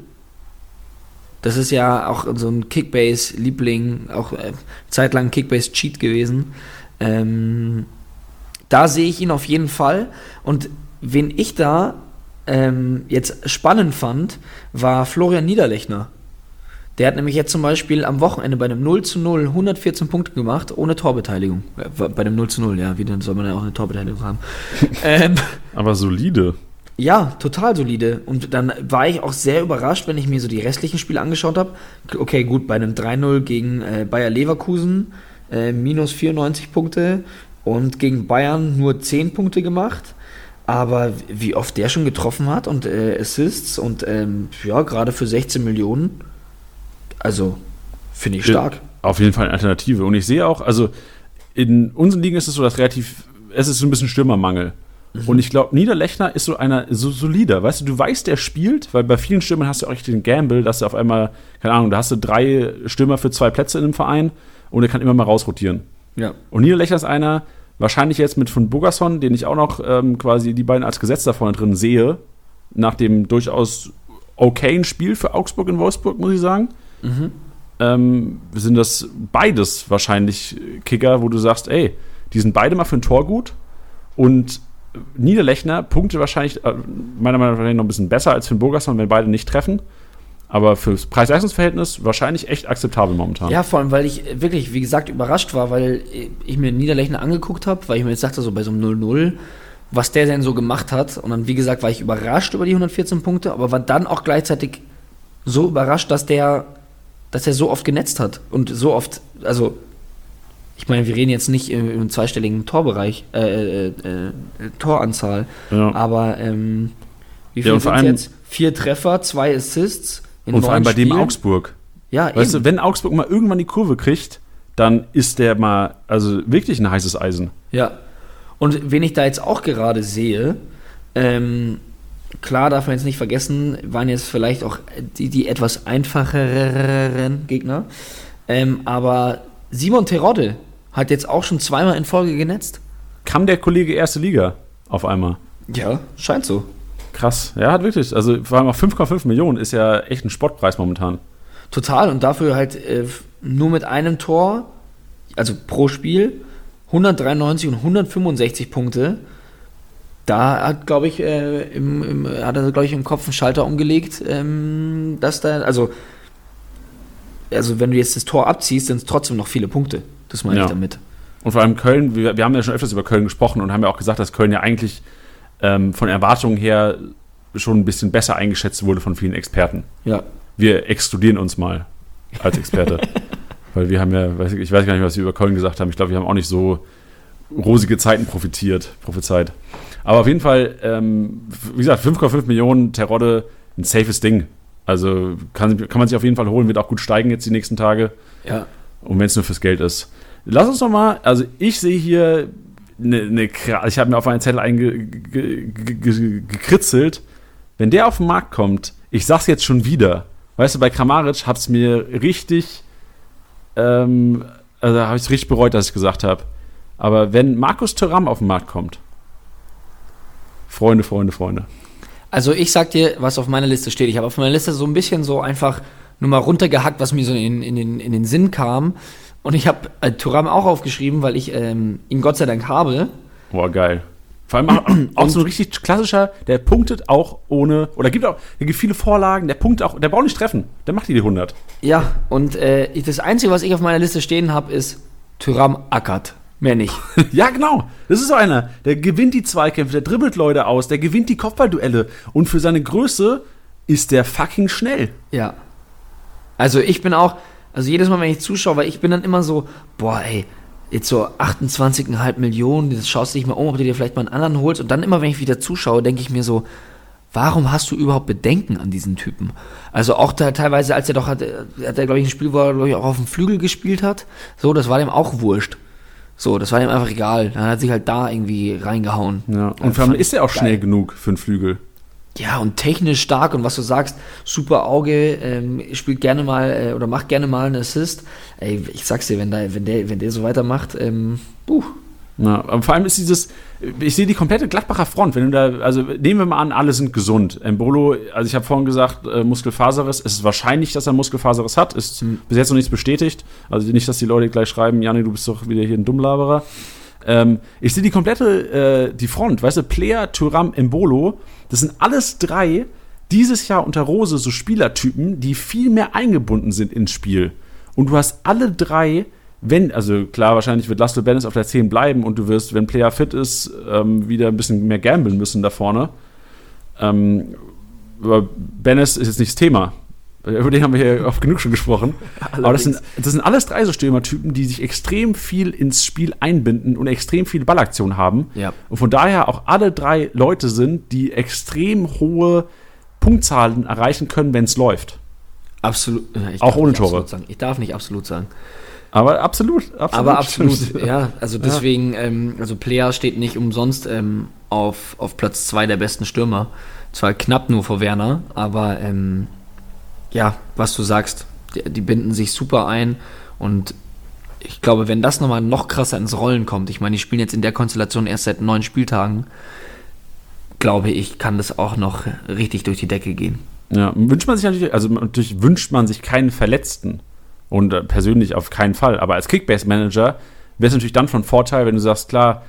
Das ist ja auch so ein Kickbase-Liebling, auch äh, zeitlang Kickbase-Cheat gewesen. Ähm, da sehe ich ihn auf jeden Fall. Und wen ich da ähm, jetzt spannend fand, war Florian Niederlechner. Der hat nämlich jetzt zum Beispiel am Wochenende bei einem 0 zu 0 114 Punkte gemacht, ohne Torbeteiligung. Äh, bei einem 0 zu 0, ja, wie dann soll man ja auch eine Torbeteiligung haben. ähm, Aber solide. Ja, total solide. Und dann war ich auch sehr überrascht, wenn ich mir so die restlichen Spiele angeschaut habe. Okay, gut, bei einem 3-0 gegen äh, Bayer Leverkusen äh, minus 94 Punkte und gegen Bayern nur 10 Punkte gemacht. Aber wie oft der schon getroffen hat und äh, Assists und ähm, ja, gerade für 16 Millionen, also finde ich stark. Auf jeden Fall eine Alternative. Und ich sehe auch, also in unseren Ligen ist es so, dass relativ, es ist so ein bisschen Stürmermangel. Mhm. Und ich glaube, Niederlechner ist so einer, so solider. Weißt du, du weißt, der spielt, weil bei vielen Stürmern hast du auch echt den Gamble, dass du auf einmal, keine Ahnung, da hast du drei Stürmer für zwei Plätze in einem Verein und er kann immer mal rausrotieren. Ja. Und Niederlechner ist einer, wahrscheinlich jetzt mit von Bogerson, den ich auch noch ähm, quasi die beiden als Gesetz da vorne drin sehe, nach dem durchaus okayen Spiel für Augsburg in Wolfsburg, muss ich sagen. Mhm. Ähm, sind das beides wahrscheinlich Kicker, wo du sagst, ey, die sind beide mal für ein Tor gut und Niederlechner Punkte wahrscheinlich, äh, meiner Meinung nach, noch ein bisschen besser als für Burgerson, wenn beide nicht treffen. Aber fürs Preis-Leistungs-Verhältnis wahrscheinlich echt akzeptabel momentan. Ja, vor allem, weil ich wirklich, wie gesagt, überrascht war, weil ich mir Niederlechner angeguckt habe, weil ich mir jetzt dachte, so bei so einem 0-0, was der denn so gemacht hat. Und dann, wie gesagt, war ich überrascht über die 114 Punkte, aber war dann auch gleichzeitig so überrascht, dass der, dass er so oft genetzt hat und so oft, also ich meine, wir reden jetzt nicht im, im zweistelligen Torbereich, äh, äh, äh, Toranzahl, ja. aber ähm, wie viel ja, sind jetzt? Vier Treffer, zwei Assists. Und vor allem bei Spielen. dem Augsburg. Ja, weißt eben. du, wenn Augsburg mal irgendwann die Kurve kriegt, dann ist der mal, also wirklich ein heißes Eisen. Ja. Und wen ich da jetzt auch gerade sehe, ähm, klar darf man jetzt nicht vergessen, waren jetzt vielleicht auch die, die etwas einfacheren Gegner. Ähm, aber Simon Terodde hat jetzt auch schon zweimal in Folge genetzt. Kam der Kollege erste Liga auf einmal? Ja, scheint so. Krass. Ja, hat wirklich. Also vor allem auch 5,5 Millionen ist ja echt ein Sportpreis momentan. Total. Und dafür halt äh, nur mit einem Tor, also pro Spiel, 193 und 165 Punkte. Da hat, glaube ich, äh, im, im, hat er, glaube ich, im Kopf einen Schalter umgelegt, ähm, dass da, also, also wenn du jetzt das Tor abziehst, sind es trotzdem noch viele Punkte. Das meine ja. ich damit. Und vor allem Köln, wir, wir, haben ja schon öfters über Köln gesprochen und haben ja auch gesagt, dass Köln ja eigentlich ähm, von Erwartungen her schon ein bisschen besser eingeschätzt wurde von vielen Experten. Ja. Wir exkludieren uns mal als Experte. Weil wir haben ja, weiß ich, ich weiß gar nicht, was wir über Köln gesagt haben. Ich glaube, wir haben auch nicht so rosige Zeiten profitiert, prophezeit. Aber auf jeden Fall, ähm, wie gesagt, 5,5 Millionen Terodde, ein safes Ding. Also kann, kann man sich auf jeden Fall holen, wird auch gut steigen jetzt die nächsten Tage. Ja. Und wenn es nur fürs Geld ist. Lass uns noch mal, also ich sehe hier eine, eine ich habe mir auf einen Zettel eingekritzelt. Wenn der auf den Markt kommt, ich sag's jetzt schon wieder, weißt du, bei Kramaric hat es mir richtig, ähm, also habe ich richtig bereut, dass ich gesagt habe. Aber wenn Markus Thuram auf den Markt kommt, Freunde, Freunde, Freunde. Also ich sag dir, was auf meiner Liste steht. Ich habe auf meiner Liste so ein bisschen so einfach nur mal runtergehackt, was mir so in, in, in den Sinn kam. Und ich habe äh, Turam auch aufgeschrieben, weil ich ähm, ihn Gott sei Dank habe. Boah, geil. Vor allem auch, auch so ein richtig klassischer, der punktet auch ohne, oder gibt auch, der gibt viele Vorlagen, der punktet auch, der braucht nicht treffen, der macht die, die 100. Ja, und äh, das Einzige, was ich auf meiner Liste stehen habe, ist Tyram ackert. Mehr nicht. ja, genau. Das ist so einer. Der gewinnt die Zweikämpfe, der dribbelt Leute aus, der gewinnt die Kopfballduelle. Und für seine Größe ist der fucking schnell. Ja. Also ich bin auch, also jedes Mal, wenn ich zuschaue, weil ich bin dann immer so, boah, ey, jetzt so 28,5 Millionen, das schaust du dich mal um, ob du dir vielleicht mal einen anderen holst. Und dann immer, wenn ich wieder zuschaue, denke ich mir so, warum hast du überhaupt Bedenken an diesen Typen? Also auch da teilweise, als er doch hatte, hat er, glaube ich, ein Spiel, wo er, glaube ich, auch auf dem Flügel gespielt hat. So, das war dem auch wurscht. So, das war ihm einfach egal. Dann hat er sich halt da irgendwie reingehauen. Ja, und vor allem ist er auch geil. schnell genug für einen Flügel. Ja, und technisch stark und was du sagst, super Auge, ähm, spielt gerne mal äh, oder macht gerne mal einen Assist. Ey, ich sag's dir, wenn, da, wenn, der, wenn der so weitermacht, ähm, puh. Ja, aber vor allem ist dieses, ich sehe die komplette Gladbacher Front, wenn du da, also nehmen wir mal an, alle sind gesund. Embolo, also ich habe vorhin gesagt, äh, Muskelfaserriss, es ist wahrscheinlich, dass er Muskelfaserriss hat, ist mhm. bis jetzt noch nichts bestätigt. Also nicht, dass die Leute gleich schreiben, Janni, du bist doch wieder hier ein Dummlaberer. Ähm, ich sehe die komplette, äh, die Front, weißt du, Player, Thuram, Embolo, das sind alles drei dieses Jahr unter Rose so Spielertypen, die viel mehr eingebunden sind ins Spiel. Und du hast alle drei, wenn, also klar, wahrscheinlich wird Laszlo Bennis auf der 10 bleiben und du wirst, wenn Player fit ist, ähm, wieder ein bisschen mehr gambeln müssen da vorne. Ähm, aber Bennis ist jetzt nicht das Thema. Über den haben wir hier oft genug schon gesprochen. Aber das sind, das sind alles drei so Stürmertypen, die sich extrem viel ins Spiel einbinden und extrem viele Ballaktionen haben. Ja. Und von daher auch alle drei Leute sind, die extrem hohe Punktzahlen erreichen können, wenn es läuft. Absolut. Auch ohne Tore. Ich darf nicht absolut sagen. Aber absolut, absolut. Aber absolut, ja. Also deswegen, ähm, also Player steht nicht umsonst ähm, auf, auf Platz zwei der besten Stürmer. Zwar knapp nur vor Werner, aber ähm, ja, was du sagst, die, die binden sich super ein und ich glaube, wenn das nochmal noch krasser ins Rollen kommt, ich meine, die spielen jetzt in der Konstellation erst seit neun Spieltagen, glaube ich, kann das auch noch richtig durch die Decke gehen. Ja, wünscht man sich natürlich, also natürlich wünscht man sich keinen Verletzten. Und äh, persönlich auf keinen Fall. Aber als Kickbase-Manager wäre es natürlich dann von Vorteil, wenn du sagst, klar,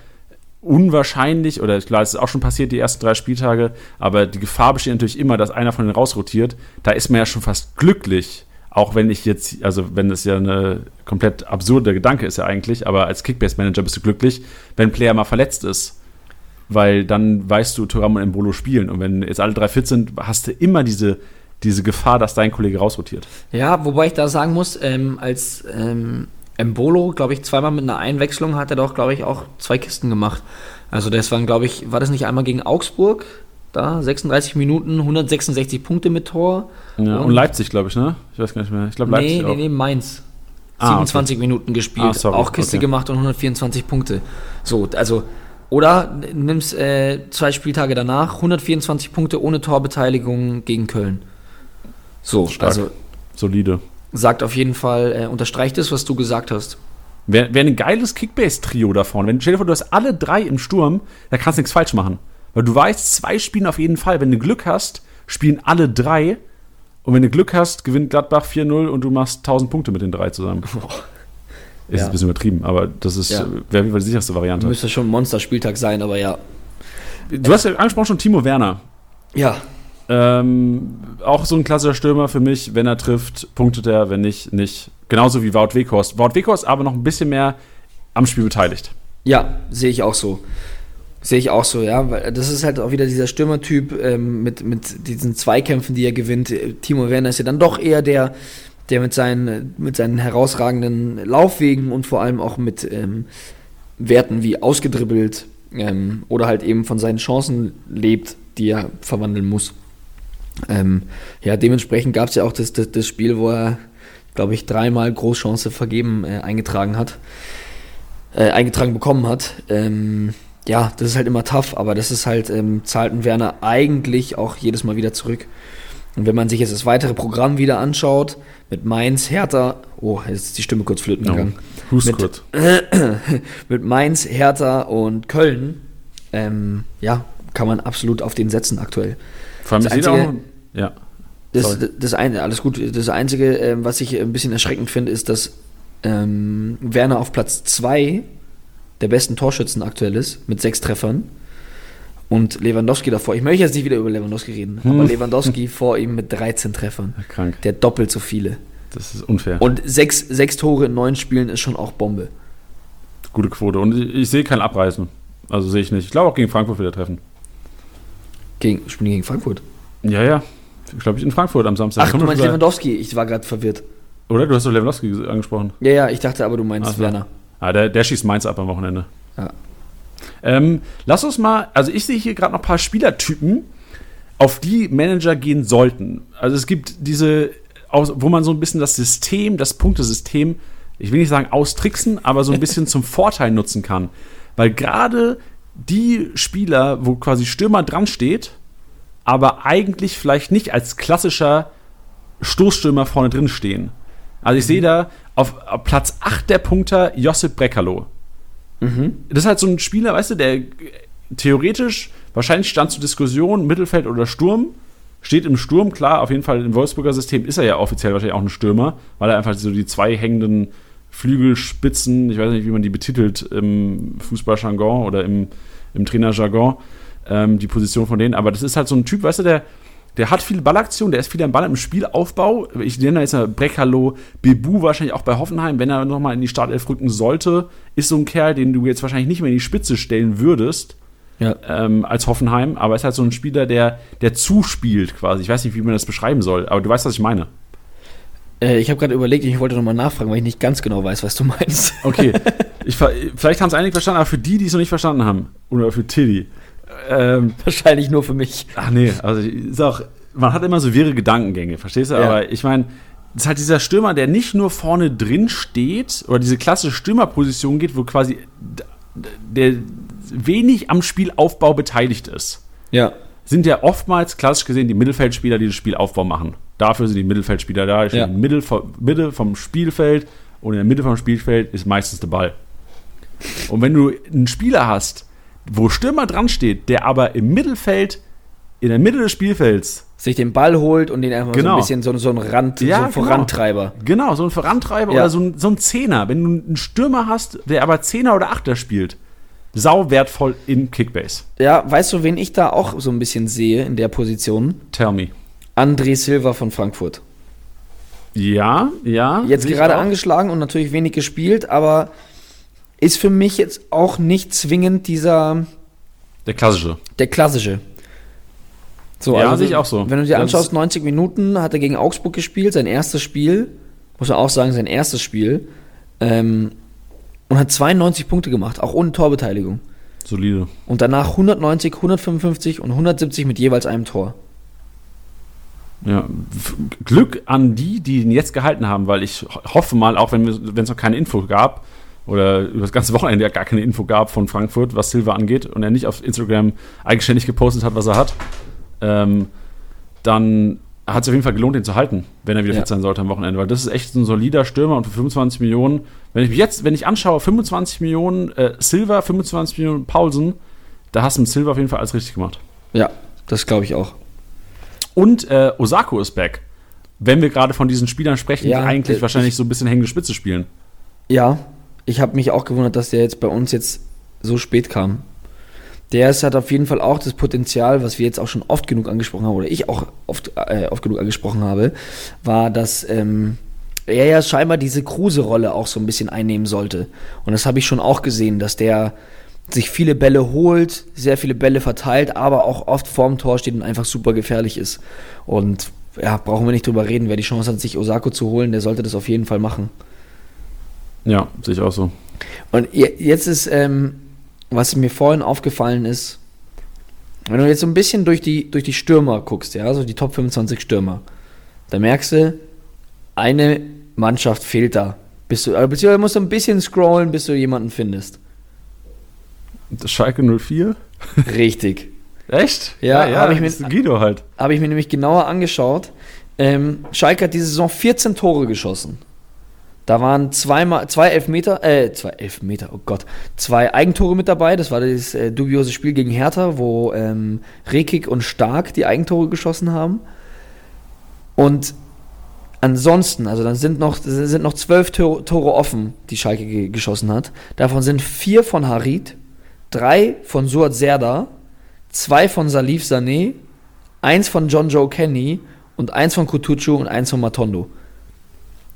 unwahrscheinlich, oder klar, es ist auch schon passiert, die ersten drei Spieltage, aber die Gefahr besteht natürlich immer, dass einer von denen rausrotiert. Da ist man ja schon fast glücklich, auch wenn ich jetzt, also wenn das ja eine komplett absurde Gedanke ist ja eigentlich, aber als Kickbase-Manager bist du glücklich, wenn ein Player mal verletzt ist. Weil dann weißt du, Thuram und Embolo spielen. Und wenn jetzt alle drei fit sind, hast du immer diese, diese Gefahr, dass dein Kollege rausrotiert. Ja, wobei ich da sagen muss, ähm, als ähm, Embolo, glaube ich, zweimal mit einer Einwechslung hat er doch, glaube ich, auch zwei Kisten gemacht. Also das waren, glaube ich, war das nicht einmal gegen Augsburg? Da, 36 Minuten, 166 Punkte mit Tor. Ja, und, Leipzig, glaube ich, ne? Ich weiß gar nicht mehr. Ich glaube, Leipzig nee, auch. nee, nee, Mainz. Ah, 27 Minuten gespielt, Ah, sorry, auch Kiste okay. gemacht und 124 Punkte. So, also, oder nimmst äh, zwei Spieltage danach, 124 Punkte ohne Torbeteiligung gegen Köln. So, Stark. also Solide. Sagt auf jeden Fall, äh, unterstreicht es, was du gesagt hast. Wäre wär ein geiles Kickbase-Trio da vorne. Wenn, stell dir vor, du hast alle drei im Sturm, da kannst du nichts falsch machen. Weil du weißt, zwei spielen auf jeden Fall. Wenn du Glück hast, spielen alle drei. Und wenn du Glück hast, gewinnt Gladbach 4-0 und du machst 1000 Punkte mit den drei zusammen. Ist Ja. ein bisschen übertrieben, aber das ist Ja. äh, wäre die sicherste Variante. Müsste schon ein Monsterspieltag sein, aber ja. Du hast ja angesprochen schon Timo Werner. Ja, Ähm, auch so ein klassischer Stürmer für mich. Wenn er trifft, punktet er. Wenn nicht, nicht. Genauso wie Wout Weghorst. Wout Weghorst aber noch ein bisschen mehr am Spiel beteiligt. ja, sehe ich auch so. Sehe ich auch so, ja, weil das ist halt auch wieder dieser Stürmertyp ähm, mit, mit diesen Zweikämpfen, die er gewinnt. Timo Werner ist ja dann doch eher der, der mit seinen, mit seinen herausragenden Laufwegen und vor allem auch mit ähm, Werten wie ausgedribbelt ähm, oder halt eben von seinen Chancen lebt, die er verwandeln muss. Ähm, ja, dementsprechend gab es ja auch das, das, das Spiel, wo er, glaube ich, dreimal Großchance vergeben äh, eingetragen hat, äh, eingetragen bekommen hat. Ähm, ja, das ist halt immer tough, aber das ist halt, ähm, zahlt ein Werner eigentlich auch jedes Mal wieder zurück. Und wenn man sich jetzt das weitere Programm wieder anschaut, mit Mainz, Hertha, oh, jetzt ist die Stimme kurz flöten gegangen. Hust Mit- kurz. mit Mainz, Hertha und Köln, ähm, ja, kann man absolut auf den setzen aktuell. Vor allem, Das sehe Einzige- auch. Ja. Das, das eine, alles gut. Das Einzige, ähm, was ich ein bisschen erschreckend finde, ist, dass ähm, Werner auf Platz 2 der besten Torschützen aktuell ist, mit sechs Treffern. Und Lewandowski davor. Ich möchte jetzt nicht wieder über Lewandowski reden, Hm. aber Lewandowski vor ihm mit 13 Treffern. Krank. Der doppelt so viele. Das ist unfair. Und sechs, sechs Tore in neun Spielen ist schon auch Bombe. Gute Quote. Und ich, ich sehe kein Abreißen. Also sehe ich nicht. Ich glaube auch gegen Frankfurt wieder treffen. Gegen, spielen gegen Frankfurt. Ja, ja. Ich glaube, ich in Frankfurt am Samstag. Ach, du meinst. Lewandowski. Ich war gerade verwirrt. Oder? Du hast doch Lewandowski ges- angesprochen. Ja, ja, ich dachte aber, du meinst Ach so. Werner. Ah, der, der schießt Mainz ab am Wochenende. Ja. Ähm, lass uns mal, also ich sehe hier gerade noch ein paar Spielertypen, auf die Manager gehen sollten. Also es gibt diese, wo man so ein bisschen das System, das Punktesystem, ich will nicht sagen austricksen, aber so ein bisschen zum Vorteil nutzen kann. Weil gerade die Spieler, wo quasi Stürmer dran steht, aber eigentlich vielleicht nicht als klassischer Stoßstürmer vorne drin stehen. Also ich sehe da auf, Platz 8 der Punkter Josip Brekalo. Das ist halt so ein Spieler, weißt du, der theoretisch wahrscheinlich stand zur Diskussion Mittelfeld oder Sturm. Steht im Sturm, klar, auf jeden Fall im Wolfsburger System ist er ja offiziell wahrscheinlich auch ein Stürmer, weil er einfach so die zwei hängenden Flügelspitzen, ich weiß nicht, wie man die betitelt im Fußballjargon oder im, im Trainerjargon, ähm, die Position von denen. Aber das ist halt so ein Typ, weißt du, der, der hat viele Ballaktionen, der ist viel am Ball im Spielaufbau. Ich nenne da jetzt mal Brekalo, Bebu wahrscheinlich auch bei Hoffenheim, wenn er nochmal in die Startelf rücken sollte, ist so ein Kerl, den du jetzt wahrscheinlich nicht mehr in die Spitze stellen würdest. Ja. Ähm, als Hoffenheim, aber ist halt so ein Spieler, der, der zuspielt quasi. Ich weiß nicht, wie man das beschreiben soll, aber du weißt, was ich meine. Äh, ich habe gerade überlegt, ich wollte nochmal nachfragen, weil ich nicht ganz genau weiß, was du meinst. Okay. Ich, vielleicht haben es einige verstanden, aber für die, die es noch nicht verstanden haben, oder für Tilly. Ähm, Wahrscheinlich nur für mich. Ach nee, also ist auch, man hat immer so wirre Gedankengänge, verstehst du? Ja. Aber ich meine, es ist halt dieser Stürmer, der nicht nur vorne drin steht oder diese klassische Stürmerposition geht, wo quasi der wenig am Spielaufbau beteiligt ist. Ja. Sind ja oftmals klassisch gesehen die Mittelfeldspieler, die den Spielaufbau machen. Dafür sind die Mittelfeldspieler da. Ja. In der Mitte vom Spielfeld und in der Mitte vom Spielfeld ist meistens der Ball. Und wenn du einen Spieler hast, wo Stürmer dran steht, der aber im Mittelfeld, in der Mitte des Spielfelds sich den Ball holt und den einfach genau. so ein bisschen so, so ein Rand, ja, so ein genau. Vorantreiber. Genau. genau, so ein Vorantreiber ja. oder so ein, so ein Zehner. Wenn du einen Stürmer hast, der aber Zehner oder Achter spielt, sau wertvoll in Kickbase. Ja, weißt du, wen ich da auch so ein bisschen sehe in der Position? Tell me. André Silva von Frankfurt. Ja, ja. Jetzt gerade angeschlagen und natürlich wenig gespielt, aber ist für mich jetzt auch nicht zwingend dieser. Der klassische. Der klassische. So, ja, also, sehe ich auch so. Wenn du dir anschaust, 90 Minuten hat er gegen Augsburg gespielt, sein erstes Spiel. Muss man auch sagen, sein erstes Spiel. Ähm, und hat 92 Punkte gemacht, auch ohne Torbeteiligung. Solide. Und danach 190, 155 und 170 mit jeweils einem Tor. Ja, Glück an die, die ihn jetzt gehalten haben, weil ich hoffe mal, auch wenn es noch keine Info gab oder über das ganze Wochenende ja gar keine Info gab von Frankfurt, was Silva angeht und er nicht auf Instagram eigenständig gepostet hat, was er hat, ähm, dann hat es auf jeden Fall gelohnt, den zu halten, wenn er wieder ja. fit sein sollte am Wochenende, weil das ist echt ein solider Stürmer und für 25 Millionen, wenn ich mich jetzt, wenn ich anschaue, 25 Millionen äh, Silva, 25 Millionen Paulsen, da hast du mit Silva auf jeden Fall alles richtig gemacht. Ja, das glaube ich auch. Und äh, Osako ist back. Wenn wir gerade von diesen Spielern sprechen, ja, die eigentlich äh, wahrscheinlich so ein bisschen hängende Spitze spielen. Ja, ich habe mich auch gewundert, dass der jetzt bei uns jetzt so spät kam. Der ist, hat auf jeden Fall auch das Potenzial, was wir jetzt auch schon oft genug angesprochen haben, oder ich auch oft, äh, oft genug angesprochen habe, war, dass ähm, er ja scheinbar diese Kruse-Rolle auch so ein bisschen einnehmen sollte. Und das habe ich schon auch gesehen, dass der sich viele Bälle holt, sehr viele Bälle verteilt, aber auch oft vorm Tor steht und einfach super gefährlich ist. Und ja, brauchen wir nicht drüber reden. Wer die Chance hat, sich Osako zu holen, der sollte das auf jeden Fall machen. Ja, sehe ich auch so. Und jetzt ist, ähm, was mir vorhin aufgefallen ist, wenn du jetzt so ein bisschen durch die, durch die Stürmer guckst, ja, also die Top 25 Stürmer, da merkst du, eine Mannschaft fehlt da. Bist du, beziehungsweise musst du ein bisschen scrollen, bis du jemanden findest. Schalke 04? Richtig. Echt? Ja, ja, habe ich, mir, Guido halt. Hab ich mir nämlich genauer angeschaut. Ähm, Schalke hat diese Saison 14 Tore geschossen. Da waren zweimal, zwei Elfmeter, äh, zwei Elfmeter, oh Gott, zwei Eigentore mit dabei. Das war das äh, dubiose Spiel gegen Hertha, wo ähm, Rekik und Stark die Eigentore geschossen haben. Und ansonsten, also dann sind noch, sind noch zwölf Tore offen, die Schalke geschossen hat. Davon sind vier von Harit, drei von Suat Serda, zwei von Salif Sané, eins von John Joe Kenny und eins von Kutucu und eins von Matondo.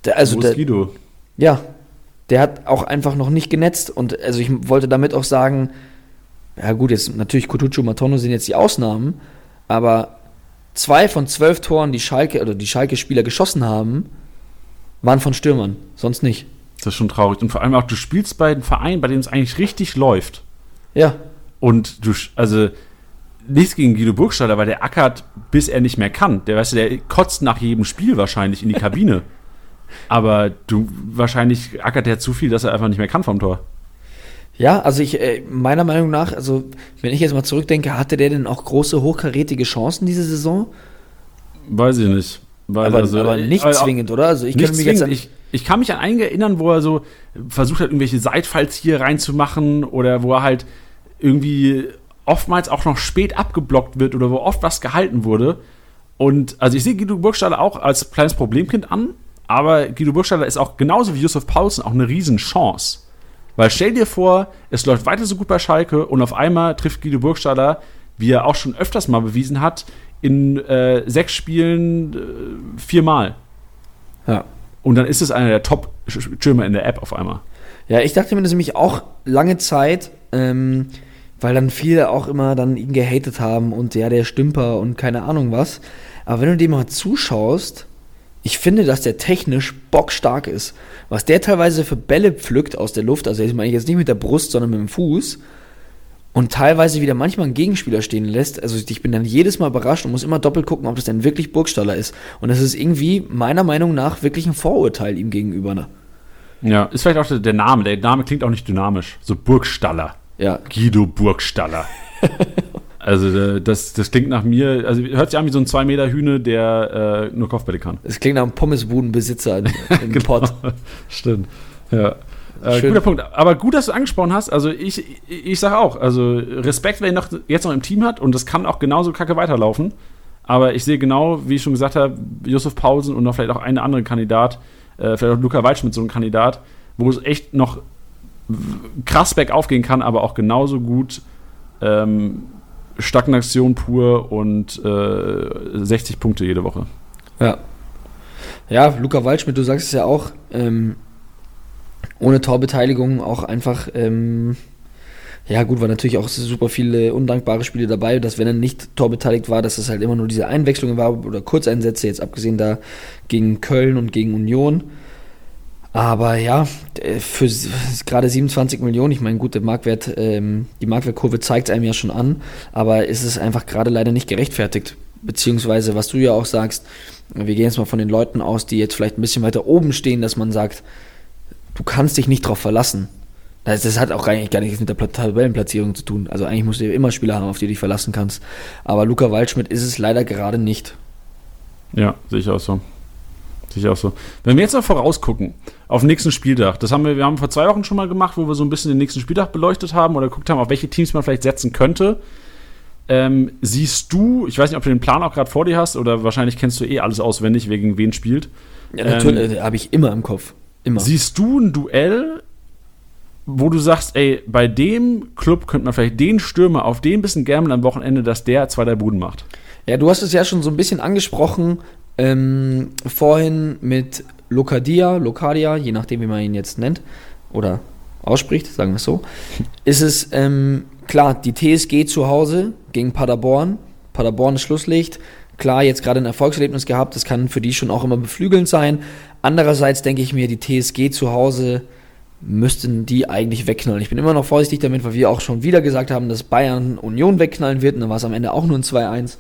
Der, also der, Guido. Ja, der hat auch einfach noch nicht genetzt und also ich wollte damit auch sagen, ja gut, jetzt natürlich Kutucu und Matondo sind jetzt die Ausnahmen, aber zwei von zwölf Toren, die Schalke oder die Schalke-Spieler geschossen haben, waren von Stürmern, sonst nicht. Das ist schon traurig. Und vor allem auch, du spielst bei einem Verein, bei dem es eigentlich richtig läuft. Ja. Und du, also, nichts gegen Guido Burgstaller, weil der ackert, bis er nicht mehr kann. Der, weißt du, der kotzt nach jedem Spiel wahrscheinlich in die Kabine. Aber du, wahrscheinlich ackert der zu viel, dass er einfach nicht mehr kann vom Tor. Ja, also ich, äh, meiner Meinung nach, also, wenn ich jetzt mal zurückdenke, hatte der denn auch große, hochkarätige Chancen diese Saison? Weiß ich nicht. Weil aber, also, aber nicht also, zwingend, oder? Also ich kann mich jetzt an ich, ich kann mich an einen erinnern, wo er so versucht hat, irgendwelche Seitfalls hier reinzumachen oder wo er halt irgendwie oftmals auch noch spät abgeblockt wird oder wo oft was gehalten wurde. Und also ich sehe Guido Burgstaller auch als kleines Problemkind an, Aber Guido Burgstaller ist auch genauso wie Josef Paulsen auch eine Riesenchance. Weil stell dir vor, es läuft weiter so gut bei Schalke und auf einmal trifft Guido Burgstaller, wie er auch schon öfters mal bewiesen hat, in äh, sechs Spielen äh, viermal. Ja. Und dann ist es einer der Top-Stürmer in der App auf einmal. Ja, ich dachte mir das nämlich auch lange Zeit, ähm, weil dann viele auch immer dann ihn gehatet haben und ja, der Stümper und keine Ahnung was. Aber wenn du dem mal zuschaust, ich finde, dass der technisch bockstark ist. Was der teilweise für Bälle pflückt aus der Luft, also ich meine jetzt nicht mit der Brust, sondern mit dem Fuß und teilweise wieder manchmal einen Gegenspieler stehen lässt. Also ich bin dann jedes Mal überrascht und muss immer doppelt gucken, ob das denn wirklich Burgstaller ist. Und das ist irgendwie meiner Meinung nach wirklich ein Vorurteil ihm gegenüber. Ne? Ja, ist vielleicht auch der Name. Der Name klingt auch nicht dynamisch. So Burgstaller. Ja. Guido Burgstaller. also äh, das, das klingt nach mir, also hört sich an wie so ein 2 Meter Hühne, der äh, nur Kopfbälle kann. Es klingt nach einem Pommesbudenbesitzer im, im Genau. Pott. Stimmt. Ja. Äh, guter Punkt. Aber gut, dass du angesprochen hast. Also ich, ich, ich sage auch, also Respekt, wer ihn noch, jetzt noch im Team hat und das kann auch genauso kacke weiterlaufen. Aber ich sehe genau, wie ich schon gesagt habe, Josef Pausen und noch vielleicht auch einen anderen Kandidat, äh, vielleicht auch Luca Waldschmidt, so ein Kandidat, wo es echt noch krass bergauf gehen kann, aber auch genauso gut ähm, Stagnation pur und äh, 60 Punkte jede Woche. Ja. Ja, Luca Waldschmidt, du sagst es ja auch, ähm, ohne Torbeteiligung auch einfach, ähm, ja gut, war natürlich auch super viele undankbare Spiele dabei, dass wenn er nicht torbeteiligt war, dass es halt immer nur diese Einwechslungen war oder Kurzeinsätze, jetzt abgesehen da gegen Köln und gegen Union. Aber ja, äh, für gerade 27 Millionen, ich meine, gut, der Marktwert, ähm, die Marktwertkurve zeigt es einem ja schon an, aber ist es einfach gerade leider nicht gerechtfertigt. Beziehungsweise, was du ja auch sagst, wir gehen jetzt mal von den Leuten aus, die jetzt vielleicht ein bisschen weiter oben stehen, dass man sagt, du kannst dich nicht drauf verlassen. Das, das hat auch eigentlich gar nichts mit der Pla- Tabellenplatzierung zu tun. Also eigentlich musst du ja immer Spieler haben, auf die du dich verlassen kannst. Aber Luca Waldschmidt ist es leider gerade nicht. Ja, sehe ich auch so. Ich auch so. Wenn wir jetzt noch vorausgucken auf den nächsten Spieltag, das haben wir, wir haben vor zwei Wochen schon mal gemacht, wo wir so ein bisschen den nächsten Spieltag beleuchtet haben oder geguckt haben, auf welche Teams man vielleicht setzen könnte. Ähm, siehst du, ich weiß nicht, ob du den Plan auch gerade vor dir hast oder wahrscheinlich kennst du eh alles auswendig, wer gegen wen spielt. Ja, natürlich, äh, habe ich immer im Kopf. Immer. Siehst du ein Duell, wo du sagst, ey, bei dem Club könnte man vielleicht den Stürmer auf den bisschen gambeln am Wochenende, dass der zwei, drei Buden macht? Ja, du hast es ja schon so ein bisschen angesprochen, ähm, vorhin mit Locadia, Locadia, je nachdem, wie man ihn jetzt nennt oder ausspricht, sagen wir es so, ist es ähm, klar, die TSG zu Hause gegen Paderborn. Paderborn ist Schlusslicht. Klar, jetzt gerade ein Erfolgserlebnis gehabt, das kann für die schon auch immer beflügelnd sein. Andererseits denke ich mir, die TSG zu Hause müssten die eigentlich wegknallen. Ich bin immer noch vorsichtig damit, weil wir auch schon wieder gesagt haben, dass Bayern Union wegknallen wird und dann war es am Ende auch nur ein 2-1.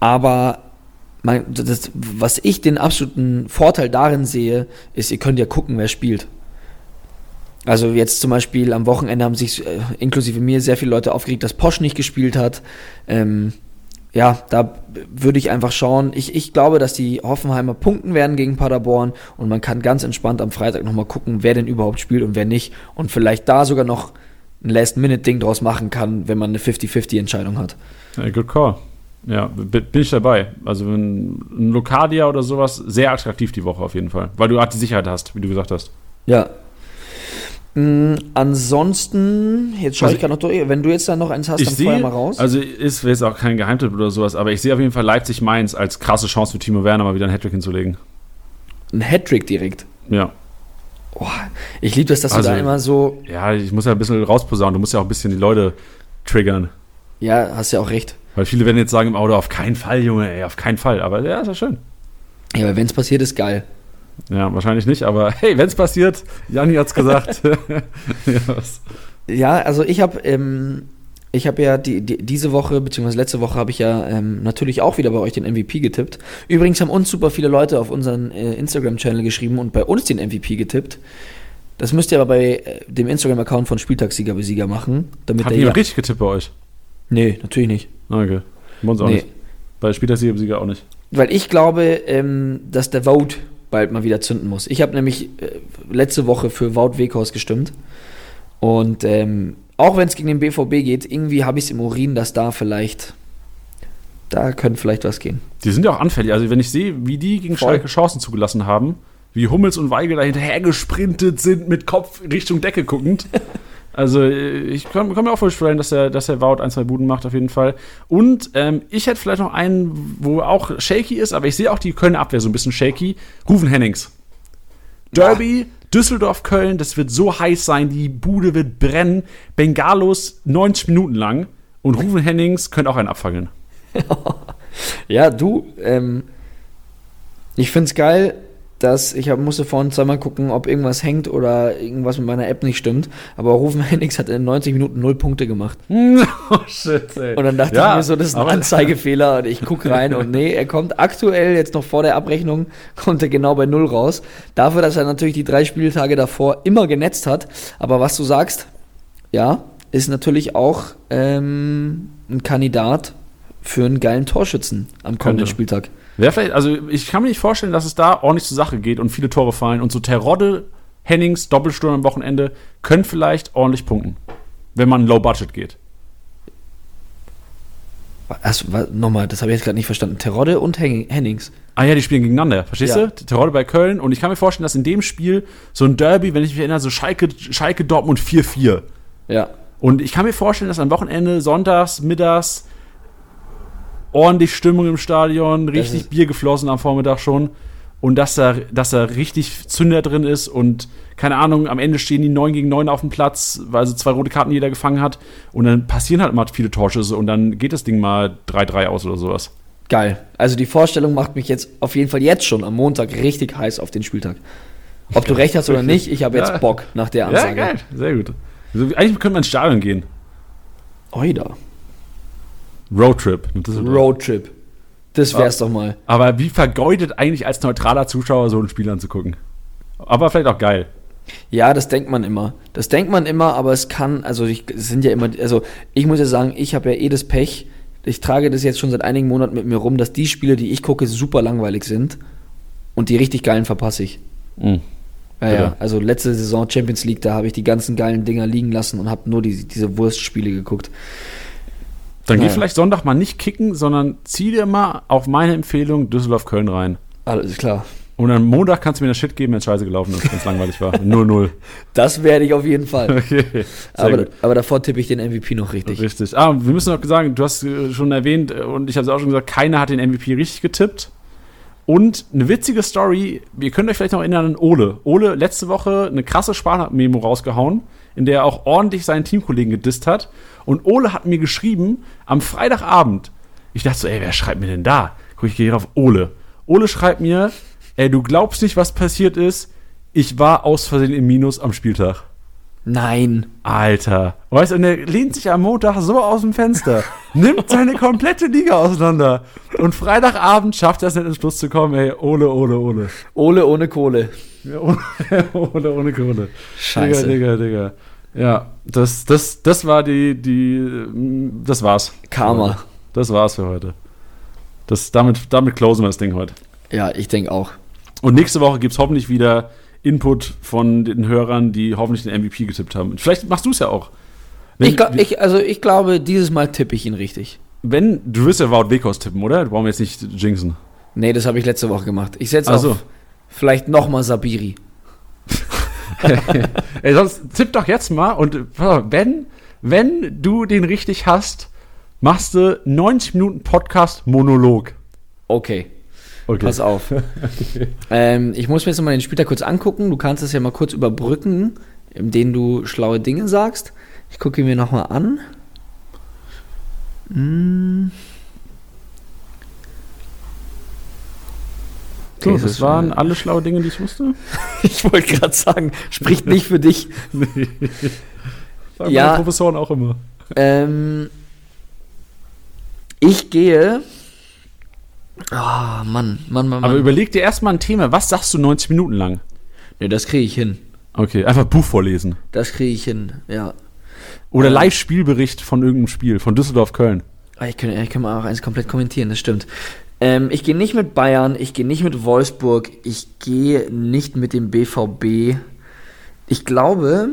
Aber mein, das, was ich den absoluten Vorteil darin sehe, ist, ihr könnt ja gucken, wer spielt. Also jetzt zum Beispiel am Wochenende haben sich äh, inklusive mir sehr viele Leute aufgeregt, dass Posch nicht gespielt hat. Ähm, ja, da würde ich einfach schauen. Ich, ich glaube, dass die Hoffenheimer punkten werden gegen Paderborn und man kann ganz entspannt am Freitag nochmal gucken, wer denn überhaupt spielt und wer nicht. Und vielleicht da sogar noch ein Last-Minute-Ding draus machen kann, wenn man eine 50-50-Entscheidung hat. Ja, good call. Ja, bin ich dabei. Also ein Locadia oder sowas, sehr attraktiv die Woche auf jeden Fall. Weil du halt die Sicherheit hast, wie du gesagt hast. Ja. Mm, ansonsten, jetzt schaue Also ich gerade noch durch. Wenn du jetzt dann noch eins hast, dann sehe, mal raus. also ist jetzt auch kein Geheimtipp oder sowas, aber ich sehe auf jeden Fall Leipzig-Mainz als krasse Chance für Timo Werner mal wieder einen Hattrick hinzulegen. Ein Hattrick direkt. Ja. Oh, ich liebe das, dass Also- du da immer so. Ja, ich muss ja ein bisschen rausposaunen. Du musst ja auch ein bisschen die Leute triggern. Ja, hast ja auch recht. Weil viele werden jetzt sagen im Auto, auf keinen Fall, Junge, ey, auf keinen Fall. Aber ja, ist ja schön. Ja, aber wenn es passiert, ist geil. Ja, wahrscheinlich nicht, aber hey, wenn es passiert, Janni hat's gesagt. ja, was? Ja, also ich habe ähm, ich habe ja die, die, diese Woche, beziehungsweise letzte Woche habe ich ja ähm, natürlich auch wieder bei euch den MVP getippt. Übrigens haben uns super viele Leute auf unseren äh, Instagram-Channel geschrieben und bei uns den MVP getippt. Das müsst ihr aber bei äh, dem Instagram-Account von Spieltagssieger wie Sieger machen. Damit Hat jemand richtig getippt bei euch? Nee, natürlich nicht. Okay. Bei uns auch Nee. nicht. Bei Spielersieger auch nicht. Weil ich glaube, ähm, dass der Vote bald mal wieder zünden muss. Ich habe nämlich äh, letzte Woche für Wout Weghorst gestimmt. Und ähm, auch wenn es gegen den BVB geht, irgendwie habe ich es im Urin, dass da vielleicht da könnte vielleicht was gehen. Die sind ja auch anfällig. Also wenn ich sehe, wie die gegen Voll. Schalke Chancen zugelassen haben, wie Hummels und Weigel da hinterher gesprintet sind, mit Kopf Richtung Decke guckend. Also äh, ich kann, kann mir auch vorstellen, dass der, dass der Wout ein, zwei Buden macht auf jeden Fall. Und ähm, ich hätte vielleicht noch einen, wo auch shaky ist, aber ich sehe auch die Kölner Abwehr so ein bisschen shaky. Rufen Hennings. Derby, Düsseldorf, Köln, das wird so heiß sein, die Bude wird brennen. Bengalos 90 Minuten lang. Und Rufen Hennings könnte auch einen abfangen. Ja, du, ähm, ich finde es geil, dass ich hab, musste vorhin zweimal gucken, ob irgendwas hängt oder irgendwas mit meiner App nicht stimmt. Aber Rufen Hennings hat in 90 Minuten null Punkte gemacht. oh shit, ey. Und dann dachte Ja, ich mir so, das ist ein Anzeigefehler und ich gucke rein und nee, er kommt aktuell jetzt noch vor der Abrechnung, kommt er genau bei null raus. Dafür, dass er natürlich die drei Spieltage davor immer genetzt hat. Aber was du sagst, ja, ist natürlich auch ähm, ein Kandidat für einen geilen Torschützen am kommenden. Spieltag. Wer vielleicht, also ich kann mir nicht vorstellen, dass es da ordentlich zur Sache geht und viele Tore fallen und so Terodde, Hennings, Doppelsturm am Wochenende können vielleicht ordentlich punkten, wenn man low budget geht. Also, nochmal, das habe ich jetzt gerade nicht verstanden. Terodde und Hen Hennings. Ah ja, die spielen gegeneinander, verstehst Ja. du? Terodde bei Köln und ich kann mir vorstellen, dass in dem Spiel so ein Derby, wenn ich mich erinnere, so Schalke, Schalke Dortmund 4-4. Ja. Und ich kann mir vorstellen, dass am Wochenende, sonntags, mittags, ordentlich Stimmung im Stadion, richtig Bier geflossen am Vormittag schon. Und dass da, dass da richtig Zünder drin ist und keine Ahnung, am Ende stehen die 9 gegen 9 auf dem Platz, weil so zwei rote Karten jeder gefangen hat. Und dann passieren halt mal viele Torschüsse und dann geht das Ding mal 3-3 aus oder sowas. Geil. Also die Vorstellung macht mich jetzt auf jeden Fall jetzt schon am Montag richtig heiß auf den Spieltag. Ob du recht hast oder nicht, ich habe jetzt Ja. Bock nach der Ja, Ansage. geil, sehr gut. Also, eigentlich könnte man ins Stadion gehen. Oida. Roadtrip. Roadtrip. Das wär's doch mal. Aber wie vergeudet eigentlich als neutraler Zuschauer so ein Spiel anzugucken? Aber vielleicht auch geil. Ja, das denkt man immer. Das denkt man immer, aber es kann, also ich, es sind ja immer, also ich muss ja sagen, ich habe ja eh das Pech. Ich trage das jetzt schon seit einigen Monaten mit mir rum, dass die Spiele, die ich gucke, super langweilig sind und die richtig geilen verpasse ich. Mhm. Ja, ja, also letzte Saison Champions League, da habe ich die ganzen geilen Dinger liegen lassen und habe nur die, diese Wurstspiele geguckt. Dann geh Naja. vielleicht Sonntag mal nicht kicken, sondern zieh dir mal auf meine Empfehlung Düsseldorf-Köln rein. Alles klar. Und am Montag kannst du mir das Shit geben, wenn es scheiße gelaufen ist, wenn es langweilig war. 0-0. Das werde ich auf jeden Fall. Okay. Aber, aber davor tippe ich den MVP noch richtig. Richtig. Ah, wir müssen noch sagen, du hast äh, schon erwähnt äh, und ich habe es auch schon gesagt, keiner hat den MVP richtig getippt. Und eine witzige Story, ihr könnt euch vielleicht noch erinnern an Ole. Ole letzte Woche eine krasse Sprachmemo rausgehauen, in der er auch ordentlich seinen Teamkollegen gedisst hat. Und Ole hat mir geschrieben am Freitagabend. Ich dachte so, ey, wer schreibt mir denn da? Guck, ich gehe hier auf Ole. Ole schreibt mir, ey, du glaubst nicht, was passiert ist. Ich war aus Versehen im Minus am Spieltag. Nein. Alter. Weißt du, und er lehnt sich am Montag so aus dem Fenster, nimmt seine komplette Liga auseinander und Freitagabend schafft er es nicht ins Schluss zu kommen, ey, Ole, Ole, Ole. Ole ohne Kohle. Ja, Ole, Ole ohne Kohle. Scheiße. Digga, Digga, Digga. Ja, das, das, das war die, die, das war's. Karma. Das war's für heute. Das, damit, damit closen wir das Ding heute. Ja, ich denke auch. Und nächste Woche gibt's hoffentlich wieder Input von den Hörern, die hoffentlich den MVP getippt haben. Vielleicht machst du es ja auch. Ich, ich, also ich glaube, dieses Mal tippe ich ihn richtig. Wenn, du wirst ja Wout Wekos tippen, oder? Du brauchen wir jetzt nicht jinxen. Nee, das habe ich letzte Woche gemacht. Ich setze Ach auf so. vielleicht nochmal Sabiri. Ey, sonst tipp doch jetzt mal und wenn, wenn du den richtig hast, machst du 90 Minuten Podcast Monolog. Okay, Okay. pass auf. ähm, ich muss mir jetzt mal den Spieltag kurz angucken. Du kannst es ja mal kurz überbrücken, indem du schlaue Dinge sagst. Ich gucke ihn mir nochmal an. Hm. So, das waren schon- alle schlaue Dinge, die ich wusste. Ich wollte gerade sagen, spricht nicht für dich. Sagen Ja. meine Professoren auch immer. Ähm, ich gehe. Ah, Mann, Mann, Mann, Aber Mann. überleg dir erstmal ein Thema. Was sagst du 90 Minuten lang? Nee, das kriege ich hin. Okay, einfach Buch vorlesen. Das kriege ich hin, ja. Oder Ja. Live-Spielbericht von irgendeinem Spiel, von Düsseldorf-Köln. Ah, Ich kann, ich kann mal auch eins komplett kommentieren, das stimmt. Ähm, ich gehe nicht mit Bayern, ich gehe nicht mit Wolfsburg, ich gehe nicht mit dem BVB. Ich glaube,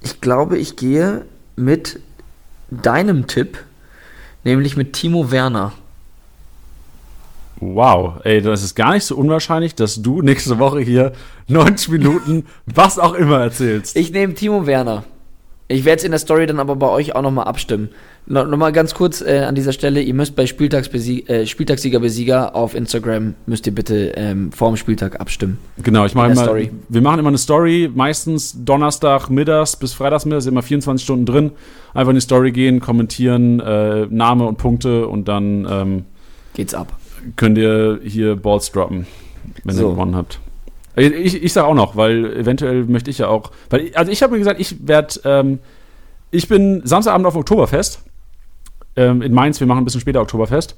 ich glaube, ich gehe mit deinem Tipp, nämlich mit Timo Werner. Wow, ey, das ist gar nicht so unwahrscheinlich, dass du nächste Woche hier 90 Minuten was auch immer erzählst. Ich nehme Timo Werner. Ich werde es in der Story dann aber bei euch auch nochmal abstimmen. No, nochmal ganz kurz äh, an dieser Stelle, ihr müsst bei Spieltagsbesie äh, Spieltagssieger Besieger auf Instagram, müsst ihr bitte ähm, vor dem Spieltag abstimmen. Genau, ich mache der immer, Story. wir machen immer eine Story, meistens Donnerstag mittags bis Freitags mittags, immer 24 Stunden drin. Einfach in die Story gehen, kommentieren, äh, Name und Punkte und dann ähm, Geht's ab. könnt ihr hier Balls droppen, wenn So. ihr gewonnen habt. Ich, ich sag auch noch, weil eventuell möchte ich ja auch, weil also ich habe mir gesagt, ich werde, ähm, ich bin Samstagabend auf Oktoberfest ähm, in Mainz. Wir machen ein bisschen später Oktoberfest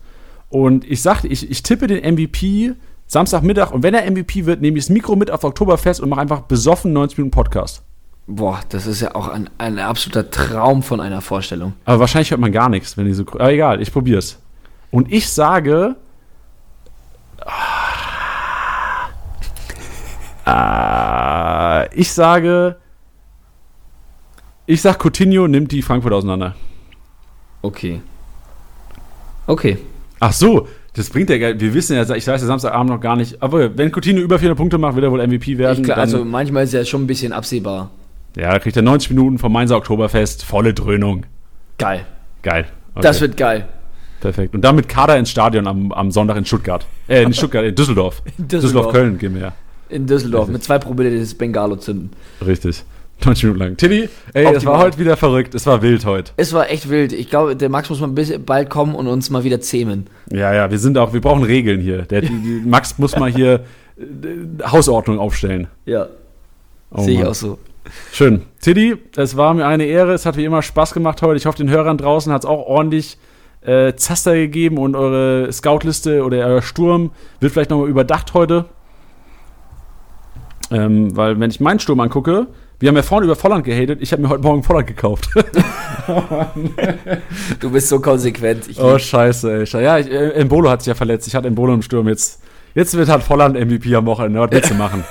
und ich sagte, ich, ich tippe den MVP Samstagmittag und wenn er MVP wird, nehme ich das Mikro mit auf Oktoberfest und mache einfach besoffen 90 Minuten Podcast. Boah, das ist ja auch ein, ein absoluter Traum von einer Vorstellung. Aber wahrscheinlich hört man gar nichts, wenn die so. Aber egal, ich probier's. Und ich sage. Ah, ich sage. Ich sag, Coutinho nimmt die Frankfurt auseinander. Okay. Okay. Ach so, das bringt ja geil. Wir wissen ja, ich weiß ja Samstagabend noch gar nicht. Aber wenn Coutinho über 400 Punkte macht, wird er wohl MVP werden. Dann- also manchmal ist ja schon ein bisschen absehbar. ja, da kriegt er 90 Minuten vom Mainzer Oktoberfest. Volle Dröhnung. Geil. Geil. Okay. Das wird geil. Perfekt. Und dann mit Kader ins Stadion am, am Sonntag in Stuttgart. Äh, in Stuttgart, in Düsseldorf. In Düsseldorf. Düsseldorf-Köln gehen wir ja. In Düsseldorf mit zwei Promille des Bengalo zünden. Richtig. 90 Minuten lang. Tilly, ey, es Optimal. war heute wieder verrückt. Es war wild heute. Es war echt wild. Ich glaube, der Max muss mal ein bisschen bald kommen und uns mal wieder zähmen. Ja, ja, wir sind auch, wir brauchen Regeln hier. Der, Max muss mal hier äh, Hausordnung aufstellen. Ja, Oh sehe ich auch so. Schön. Tiddy, es war mir eine Ehre. Es hat wie immer Spaß gemacht heute. Ich hoffe, den Hörern draußen hat es auch ordentlich äh, Zaster gegeben und eure Scoutliste oder euer Sturm wird vielleicht nochmal überdacht heute. Ähm, weil, wenn ich meinen Sturm angucke, wir haben ja vorhin über Volland gehatet. Ich habe mir heute Morgen Volland gekauft. Du bist so konsequent. Ich oh, scheiße, ey. Ja, ich, äh, Embolo hat sich ja verletzt. Ich hatte Embolo im Sturm. Jetzt, jetzt wird halt Volland MVP am Wochenende. Was willst du machen?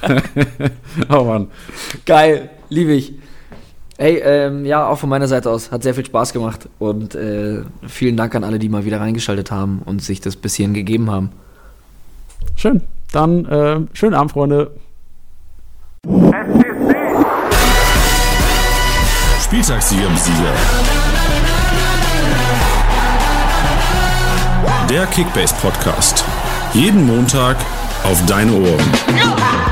oh Mann. Geil, liebe ich. Hey, ähm, ja, auch von meiner Seite aus. Hat sehr viel Spaß gemacht. Und äh, vielen Dank an alle, die mal wieder reingeschaltet haben und sich das bis hierhin gegeben haben. Schön. Dann äh, schönen Abend, Freunde. Spieltagssieger Besieger. Der Kickbase Podcast. Jeden Montag auf deine Ohren.